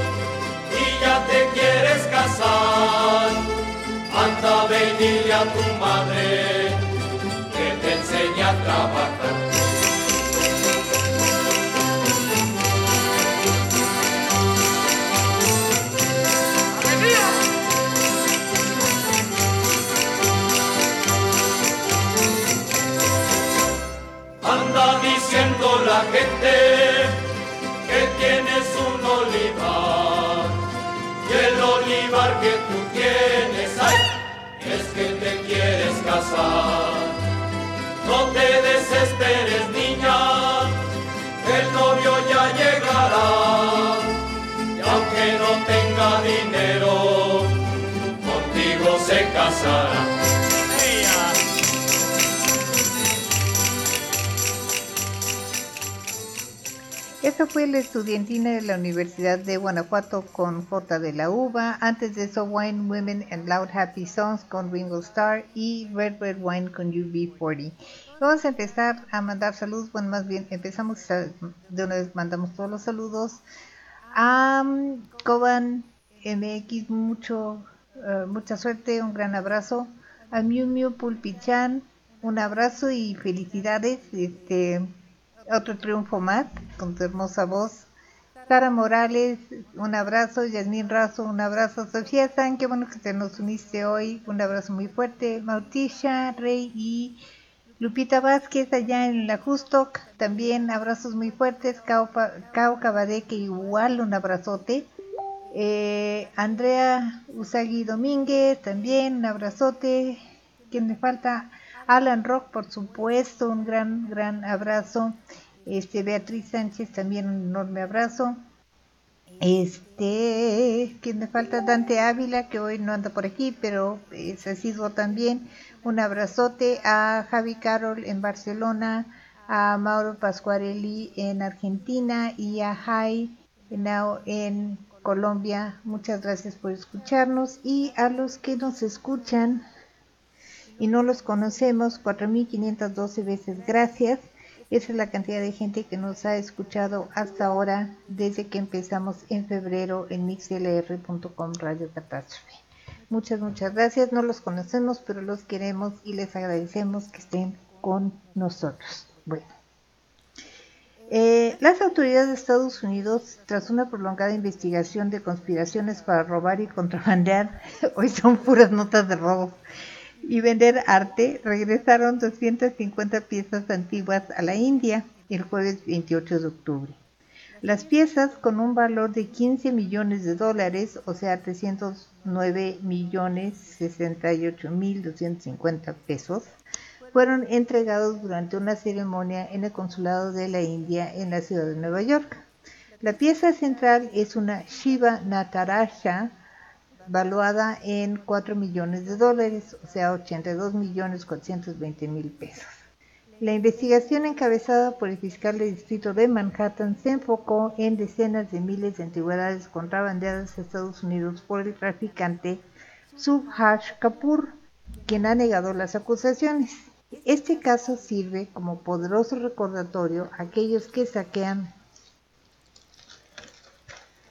y ya te quieres casar. Anda, ve y a tu madre que te enseñe a trabajar. Anda diciendo la gente casará. Esa fue la estudiantina de la Universidad de Guanajuato con J de la Uva. Antes de eso, Wine, Women and Loud Happy Songs con Ringo Starr y Red Red Wine con UB40. Vamos a empezar a mandar saludos. Bueno, más bien empezamos de una vez, mandamos todos los saludos. A um, Coban MX, mucho, eh, mucha suerte, un gran abrazo. A Miu Miu Pulpichan, un abrazo y felicidades. Este, otro triunfo más con tu hermosa voz. Sara Morales, un abrazo. Yasmín Razo, un abrazo. Sofía San, qué bueno que te nos uniste hoy. Un abrazo muy fuerte. Mautisha, Rey y Lupita Vázquez allá en la Justoc. También abrazos muy fuertes. Cao, Cao Cabadeque, igual un abrazote. Eh, Andrea Usagi Domínguez, también un abrazote. ¿Quién me falta? Alan Rock, por supuesto, un gran, gran abrazo. Este, Beatriz Sánchez, también un enorme abrazo. Este, ¿quién me falta? Dante Ávila, que hoy no anda por aquí, pero es asiduo también. Un abrazote a Javi Carol en Barcelona, a Mauro Pascuarelli en Argentina y a Jai Henao en Colombia. Muchas gracias por escucharnos y a los que nos escuchan y no los conocemos, 4.512 veces gracias. Esa es la cantidad de gente que nos ha escuchado hasta ahora desde que empezamos en febrero en mixlr.com Radio Catástrofe. Muchas, muchas gracias. No los conocemos, pero los queremos y les agradecemos que estén con nosotros. Bueno. Eh, las autoridades de Estados Unidos, tras una prolongada investigación de conspiraciones para robar y contrabandear, hoy son puras notas de robo, y vender arte, regresaron 250 piezas antiguas a la India el jueves 28 de octubre. Las piezas con un valor de 15 millones de dólares, o sea, 309 millones 68 mil 250 pesos, fueron entregados durante una ceremonia en el consulado de la India en la ciudad de Nueva York. La pieza central es una Shiva Nataraja valuada en 4 millones de dólares, o sea, 82 millones 420 mil pesos. La investigación encabezada por el fiscal del distrito de Manhattan se enfocó en decenas de miles de antigüedades contrabandeadas a Estados Unidos por el traficante Subhash Kapoor, quien ha negado las acusaciones. Este caso sirve como poderoso recordatorio a aquellos que saquean,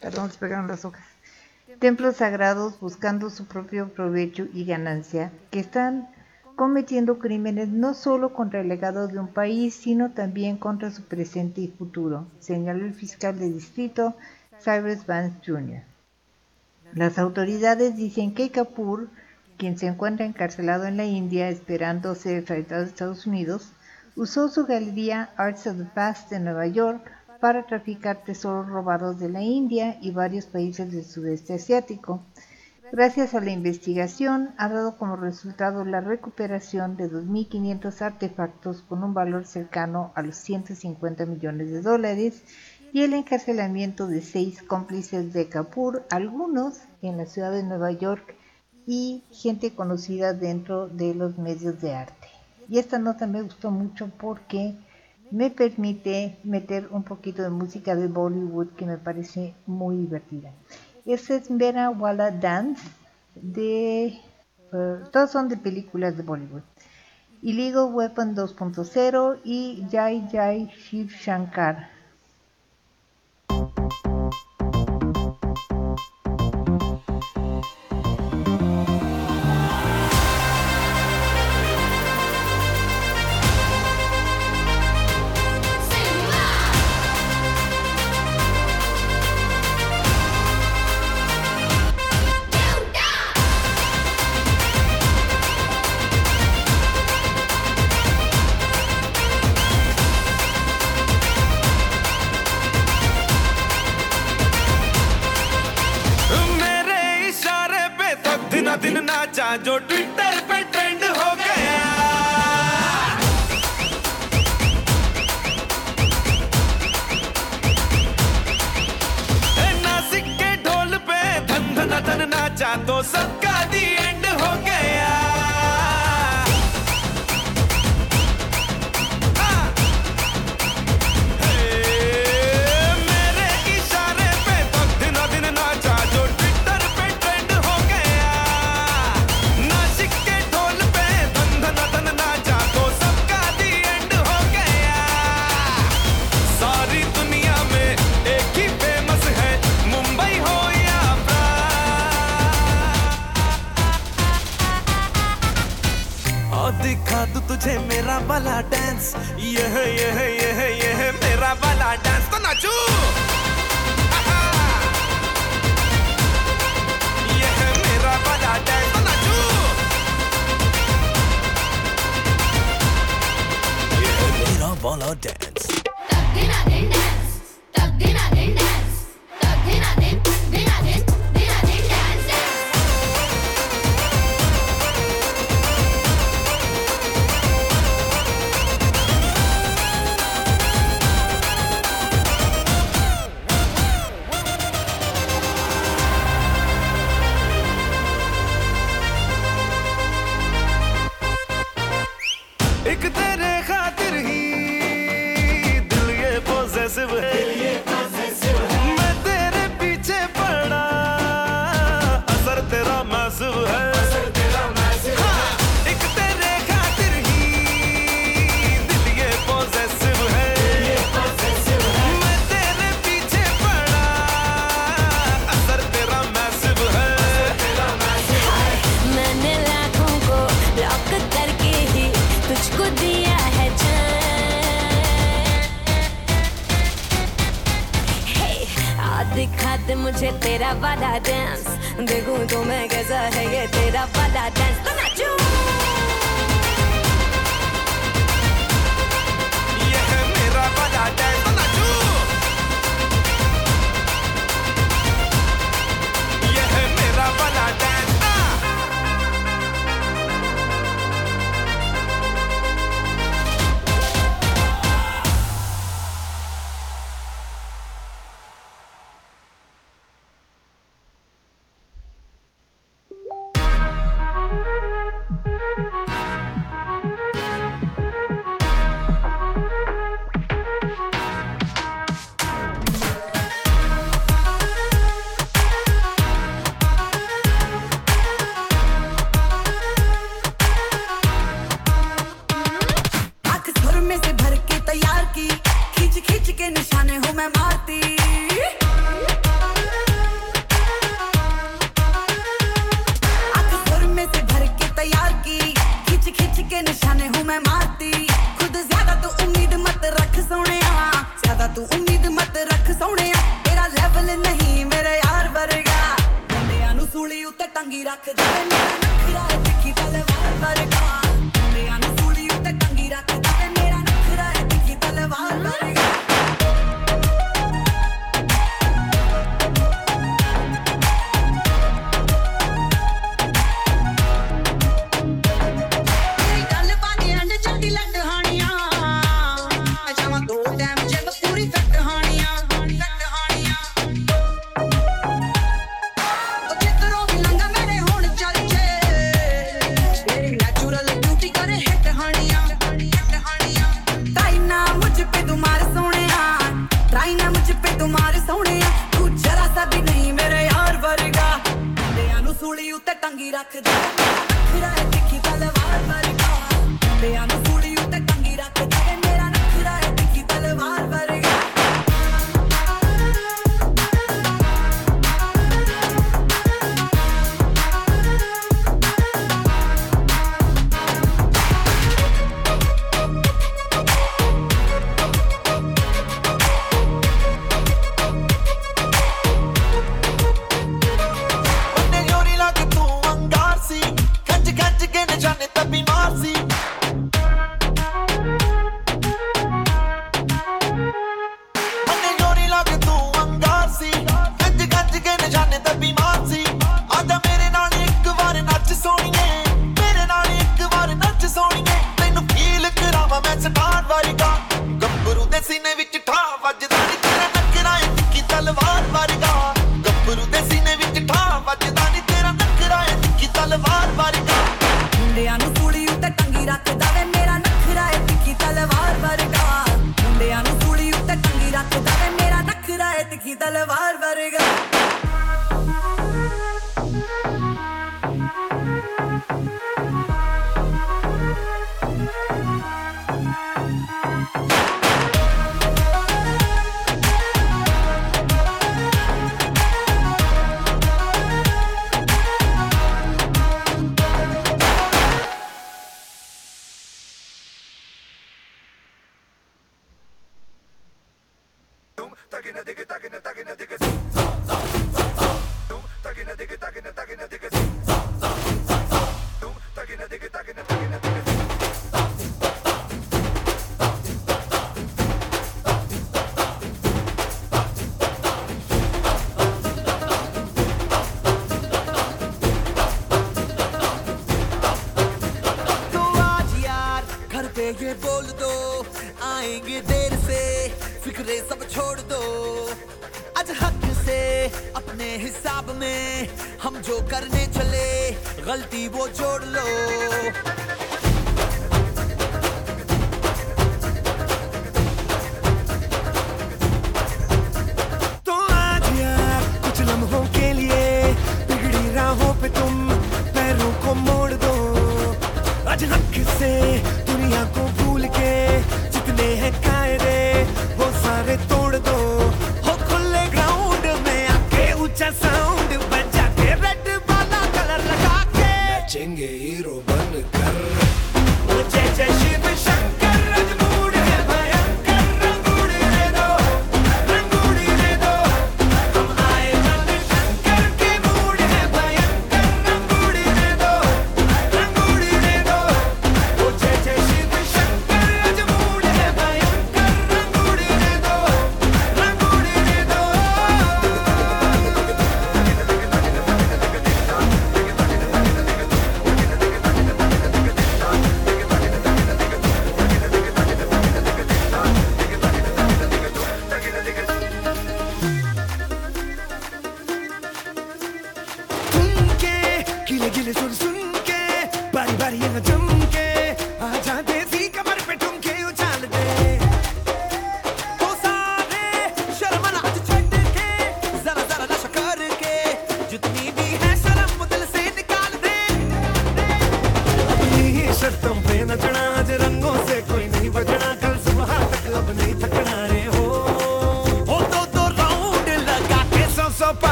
perdón, se pegaron las hojas, templos sagrados buscando su propio provecho y ganancia, que están cometiendo crímenes no solo contra el legado de un país, sino también contra su presente y futuro, señaló el fiscal de distrito Cyrus Vance Jr. Las autoridades dicen que Kapoor quien se encuentra encarcelado en la India esperando ser extraditado a Estados Unidos, usó su galería Arts of the Past de Nueva York para traficar tesoros robados de la India y varios países del sudeste asiático. Gracias a la investigación, ha dado como resultado la recuperación de 2.500 artefactos con un valor cercano a los 150 millones de dólares y el encarcelamiento de seis cómplices de Kapoor, algunos en la ciudad de Nueva York y gente conocida dentro de los medios de arte. Y esta nota me gustó mucho porque me permite meter un poquito de música de Bollywood que me parece muy divertida. Esta es Vera Walla Dance, de, uh, son de películas de Bollywood. Illegal Weapon 2.0 y Jai Jai Shiv Shankar. do do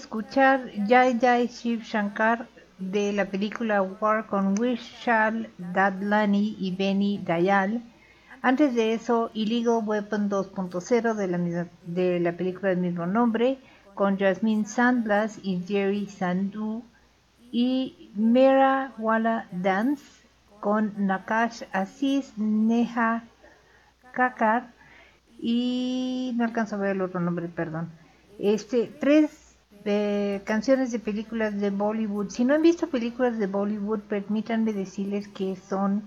escuchar Jai Jai Shiv Shankar de la película War con Vishal Dadlani y Benny Dayal. Antes de eso, Illegal Weapon 2.0 de la, de la película del mismo nombre con Jasmine Sandblas y Jerry Sandu. Y Mera Wala Dance con Nakash Aziz, Neha Kakar y no alcanzo a ver el otro nombre, perdón. Este, tres eh, canciones de películas de Bollywood. Si no han visto películas de Bollywood, permítanme decirles que son...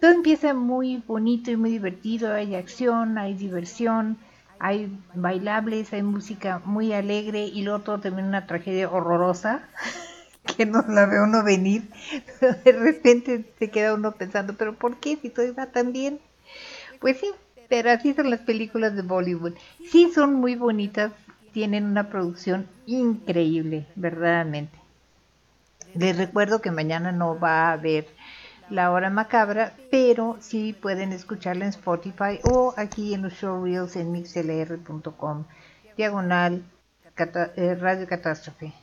Todo empieza muy bonito y muy divertido, hay acción, hay diversión, hay bailables, hay música muy alegre y luego todo termina una tragedia horrorosa que no la ve uno venir. De repente se queda uno pensando, pero ¿por qué si todo iba tan bien? Pues sí, pero así son las películas de Bollywood. Sí son muy bonitas, tienen una producción increíble, verdaderamente. Les recuerdo que mañana no va a haber la hora macabra, pero sí pueden escucharla en Spotify o aquí en los showreels en mixlr.com, diagonal eh, Radio Catástrofe.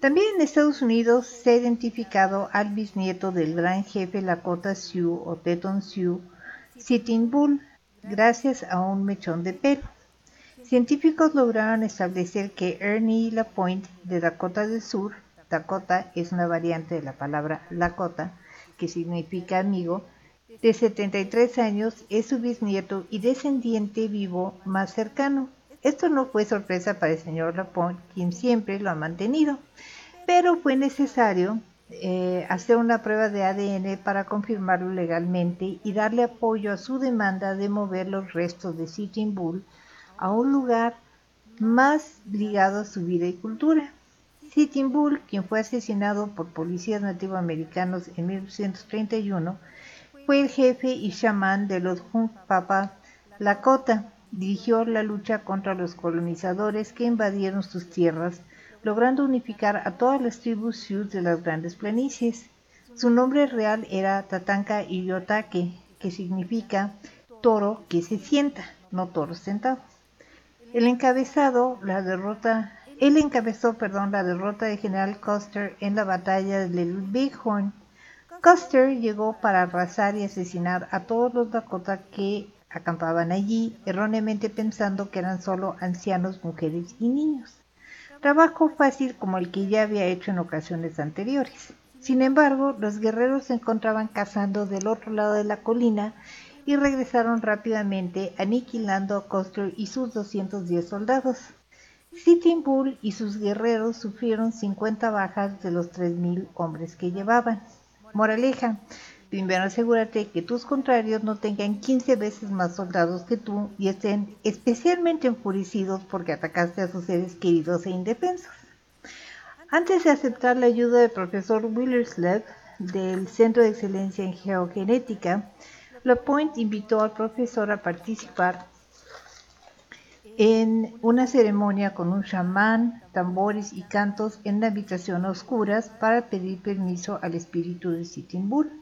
También en Estados Unidos se ha identificado al bisnieto del gran jefe Lakota Sioux o Teton Sioux, Sitting Bull, gracias a un mechón de pelo. Científicos lograron establecer que Ernie Lapointe de Dakota del Sur, Dakota es una variante de la palabra Lakota, que significa amigo, de 73 años es su bisnieto y descendiente vivo más cercano. Esto no fue sorpresa para el señor Lapointe, quien siempre lo ha mantenido, pero fue necesario eh, hacer una prueba de ADN para confirmarlo legalmente y darle apoyo a su demanda de mover los restos de Sitting Bull a un lugar más ligado a su vida y cultura. Sitting Bull, quien fue asesinado por policías nativoamericanos en 1931, fue el jefe y chamán de los Hunkpapa Lakota. Dirigió la lucha contra los colonizadores que invadieron sus tierras, logrando unificar a todas las tribus Sioux de las grandes planicies. Su nombre real era Tatanka Iyotake, que significa toro que se sienta, no toro sentado. El encabezado, la derrota, él encabezó, perdón, la derrota de General Custer en la batalla de Little Bighorn. Custer llegó para arrasar y asesinar a todos los Dakota que acampaban allí, erróneamente pensando que eran solo ancianos, mujeres y niños. Trabajo fácil como el que ya había hecho en ocasiones anteriores. Sin embargo, los guerreros se encontraban cazando del otro lado de la colina y regresaron rápidamente aniquilando a Custer y sus 210 soldados. Sitting Bull y sus guerreros sufrieron 50 bajas de los 3.000 hombres que llevaban. Moraleja. Primero asegúrate que tus contrarios no tengan 15 veces más soldados que tú y estén especialmente enfurecidos porque atacaste a sus seres queridos e indefensos. Antes de aceptar la ayuda del profesor Willerslev del Centro de Excelencia en Geogenética, LaPointe invitó al profesor a participar en una ceremonia con un chamán, tambores y cantos en una habitación a oscuras para pedir permiso al espíritu de Sitting Bull.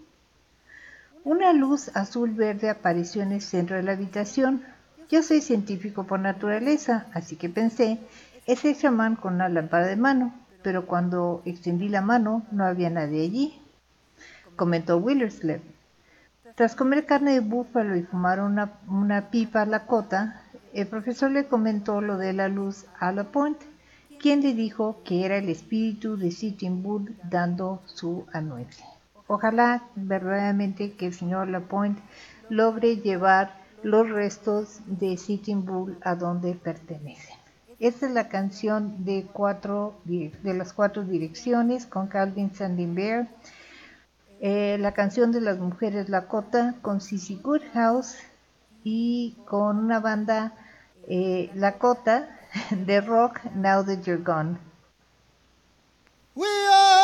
Una luz azul verde apareció en el centro de la habitación. Yo soy científico por naturaleza, así que pensé, es el chamán con una lámpara de mano, pero cuando extendí la mano no había nadie allí, comentó Willerslev. Tras comer carne de búfalo y fumar una, pipa lacota, el profesor le comentó lo de la luz a Lapointe, quien le dijo que era el espíritu de Sitting Bull dando su anuencia. Ojalá verdaderamente que el señor Lapointe logre llevar los restos de Sitting Bull a donde pertenecen. Esta es la canción de, cuatro, de las cuatro direcciones con Calvin Sandin Bear. Eh, la canción de las mujeres Lakota con Sissy Goodhouse y con una banda eh, Lakota de rock Now That You're Gone. We are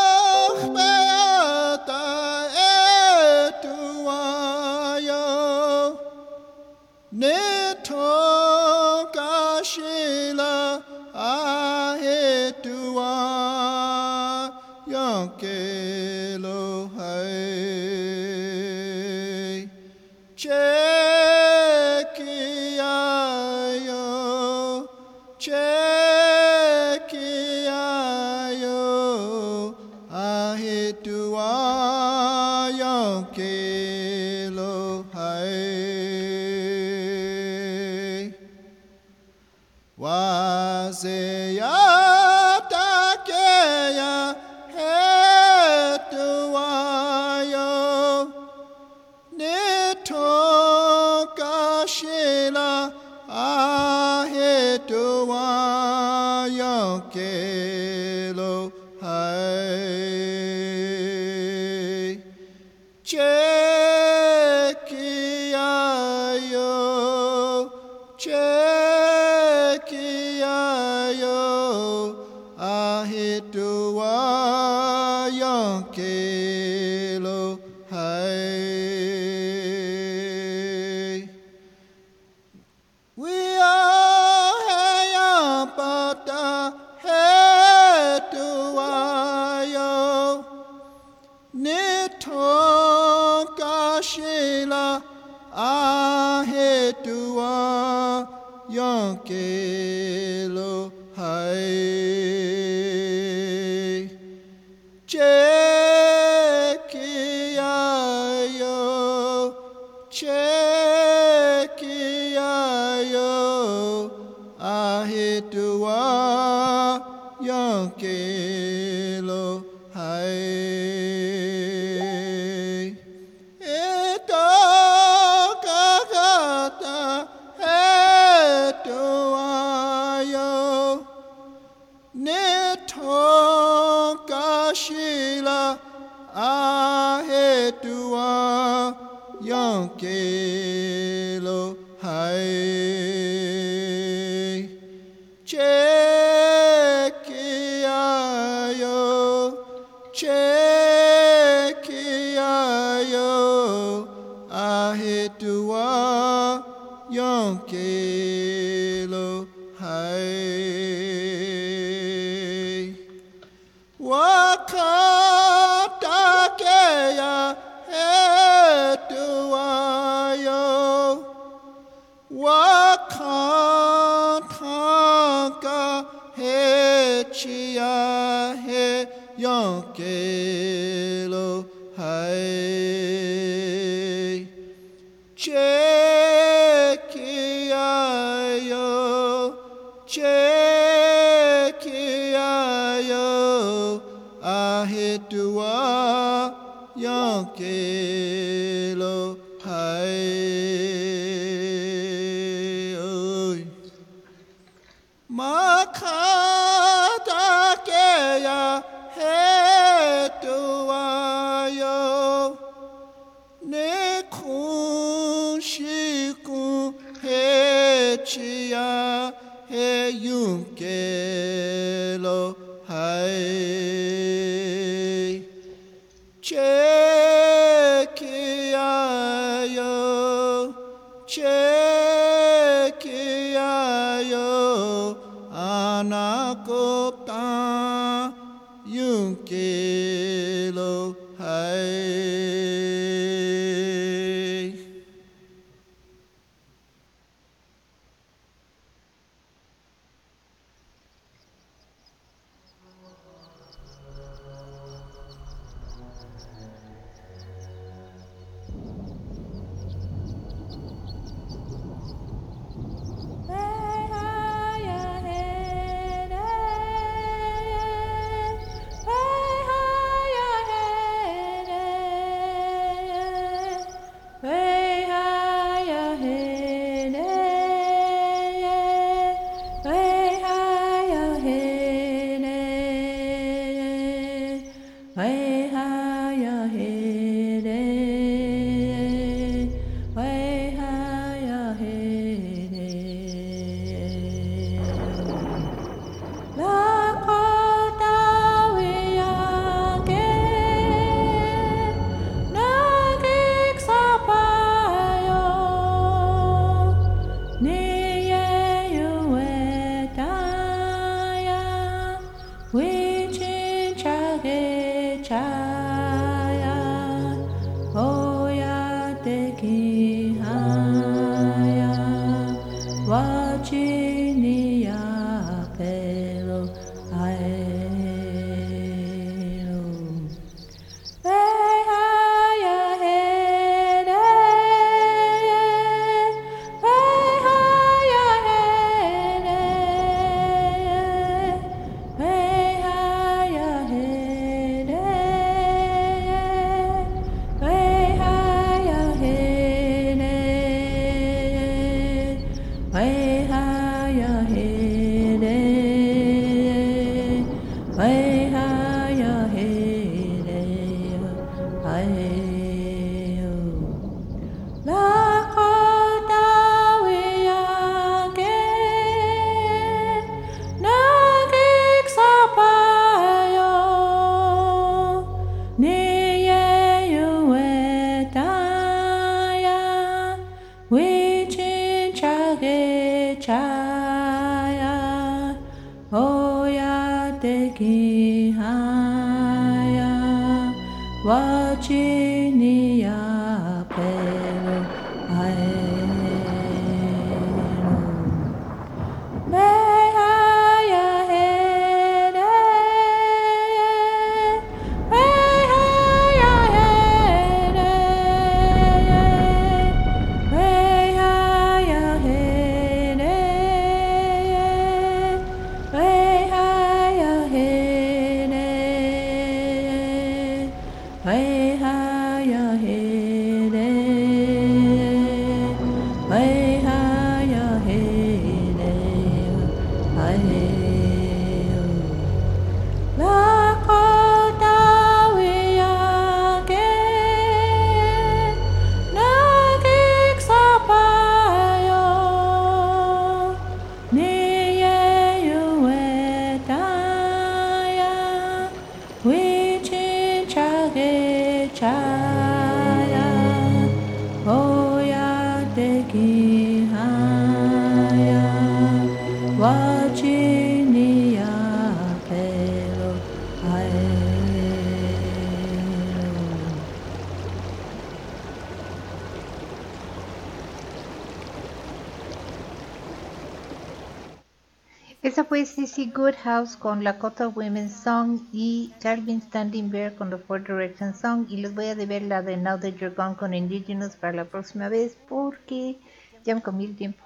Sissy Goodhouse con Lakota Women's Song y Calvin Standing Bear con The Four Direction Song. Y les voy a deber la de Now That You're Gone con Indigenous para la próxima vez porque ya me comí el tiempo.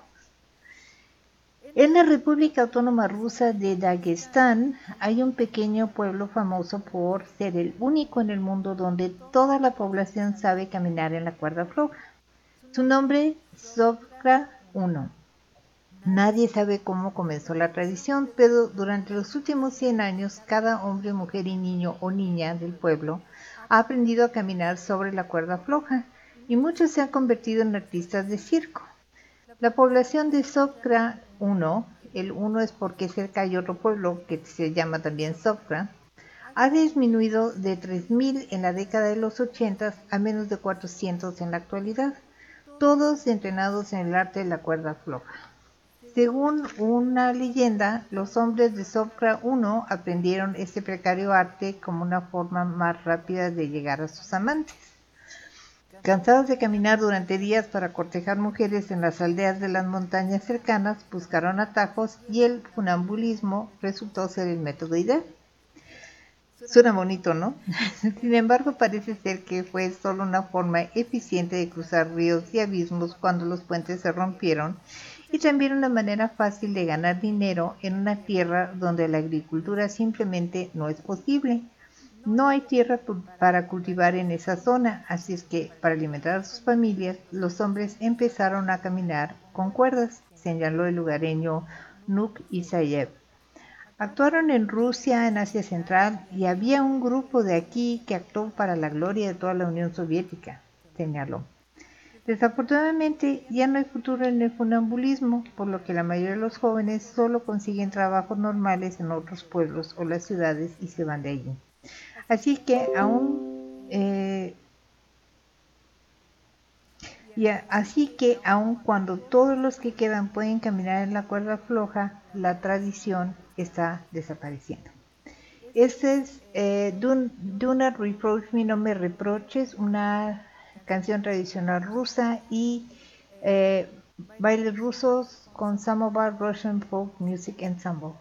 En la República Autónoma Rusa de Daguestán hay un pequeño pueblo famoso por ser el único en el mundo donde toda la población sabe caminar en la cuerda floja. Su nombre, Sovkra 1. Nadie sabe cómo comenzó la tradición, pero durante los últimos 100 años cada hombre, mujer y niño o niña del pueblo ha aprendido a caminar sobre la cuerda floja y muchos se han convertido en artistas de circo. La población de Sokra 1 el uno es porque cerca hay otro pueblo que se llama también Sofra, ha disminuido de 3.000 en la década de los 80 a menos de 400 en la actualidad, todos entrenados en el arte de la cuerda floja. Según una leyenda, los hombres de Sofra I aprendieron este precario arte como una forma más rápida de llegar a sus amantes. Cansados de caminar durante días para cortejar mujeres en las aldeas de las montañas cercanas, buscaron atajos y el funambulismo resultó ser el método ideal. Suena bonito, ¿no? Sin embargo, parece ser que fue solo una forma eficiente de cruzar ríos y abismos cuando los puentes se rompieron y también una manera fácil de ganar dinero en una tierra donde la agricultura simplemente no es posible. No hay tierra para cultivar en esa zona, así es que para alimentar a sus familias, los hombres empezaron a caminar con cuerdas, señaló el lugareño Nuk Isayev. Actuaron en Rusia, en Asia Central, y había un grupo de aquí que actuó para la gloria de toda la Unión Soviética, señaló. Desafortunadamente ya no hay futuro en el funambulismo, por lo que la mayoría de los jóvenes solo consiguen trabajos normales en otros pueblos o las ciudades y se van de allí. Así que aún eh, y así que aun cuando todos los que quedan pueden caminar en la cuerda floja, la tradición está desapareciendo. Este es eh, Do Not Reproach Me, No Me Reproches, una canción tradicional rusa y eh, bailes rusos con Samovar Russian Folk Music Ensemble.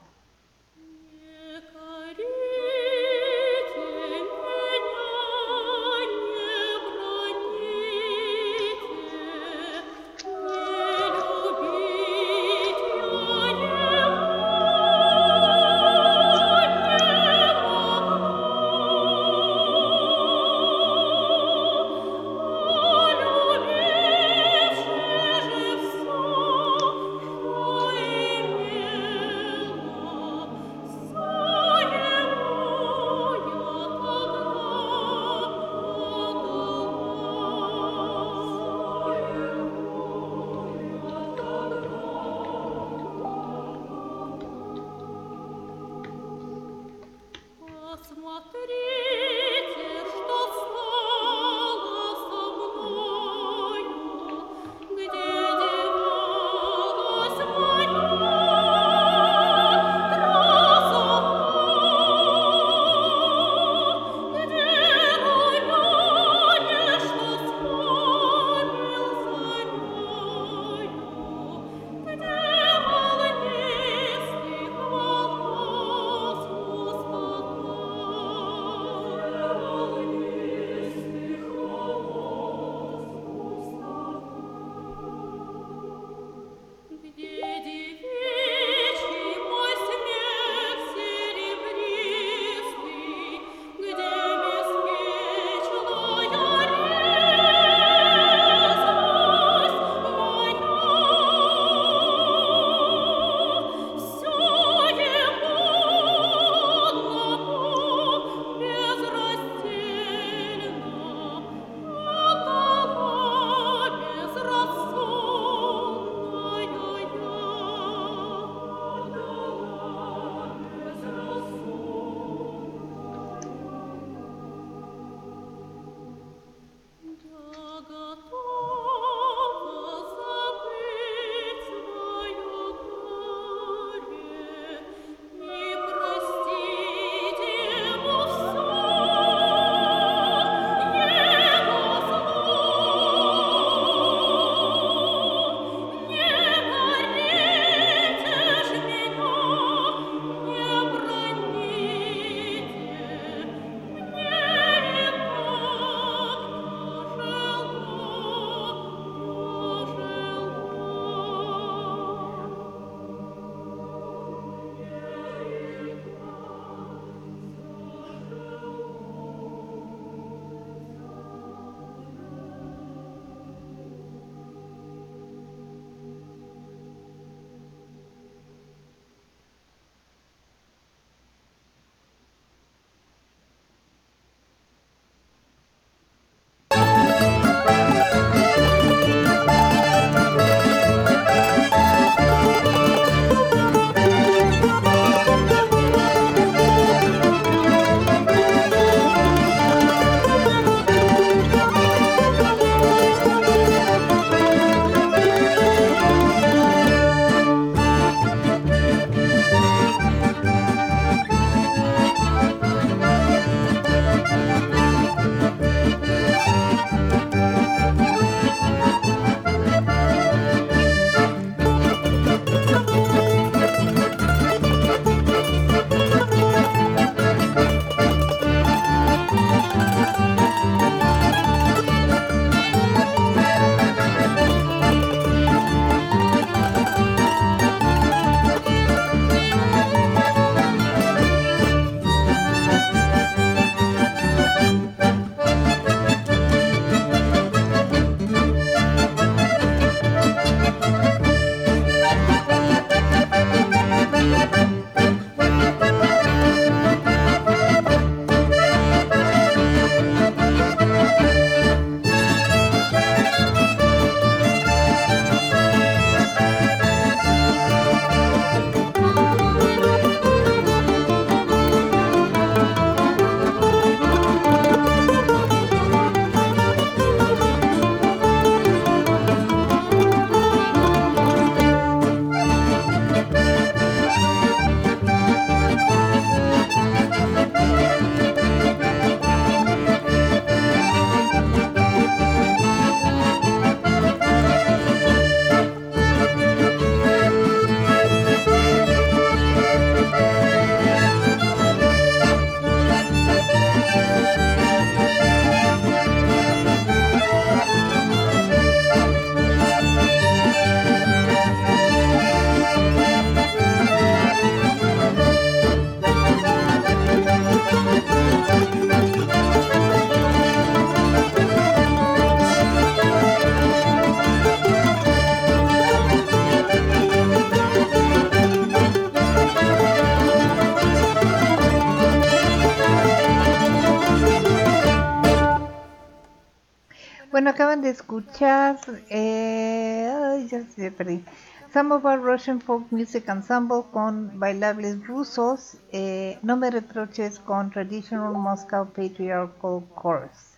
De escuchar. Eh, ay, ya se perdí. Samovar Russian Folk Music Ensemble con bailables rusos. eh, no me reproches con Traditional Moscow Patriarchal Chorus.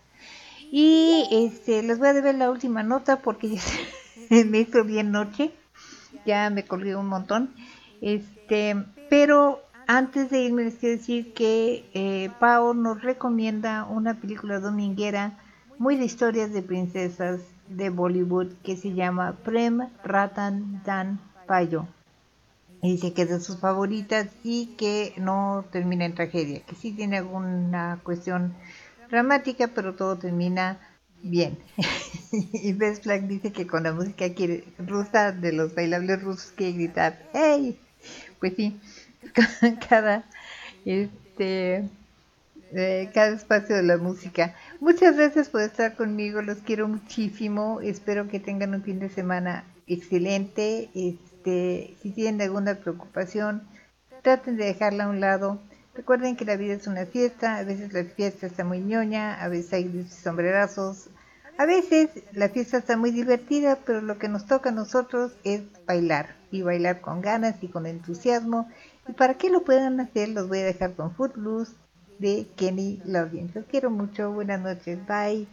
Y este, les voy a deber la última nota porque ya me hizo bien noche. Ya me colgué un montón. Este, pero antes de irme les quiero decir que eh, Pau nos recomienda una película dominguera muy de historias de princesas de Bollywood que se llama Prem Ratan Dan Payo. Dice que es de sus favoritas y que no termina en tragedia, que sí tiene alguna cuestión dramática, pero todo termina bien. y Best Black dice que con la música quiere, rusa de los bailables rusos quiere gritar ¡Hey! Pues sí, cada este eh, cada espacio de la música. Muchas gracias por estar conmigo, los quiero muchísimo. Espero que tengan un fin de semana excelente. Este, si tienen alguna preocupación, traten de dejarla a un lado. Recuerden que la vida es una fiesta, a veces la fiesta está muy ñoña, a veces hay sombrerazos, a veces la fiesta está muy divertida, pero lo que nos toca a nosotros es bailar y bailar con ganas y con entusiasmo. Y para que lo puedan hacer, los voy a dejar con Footloose de Kenny Loggins. Los quiero mucho. Buenas noches. Bye.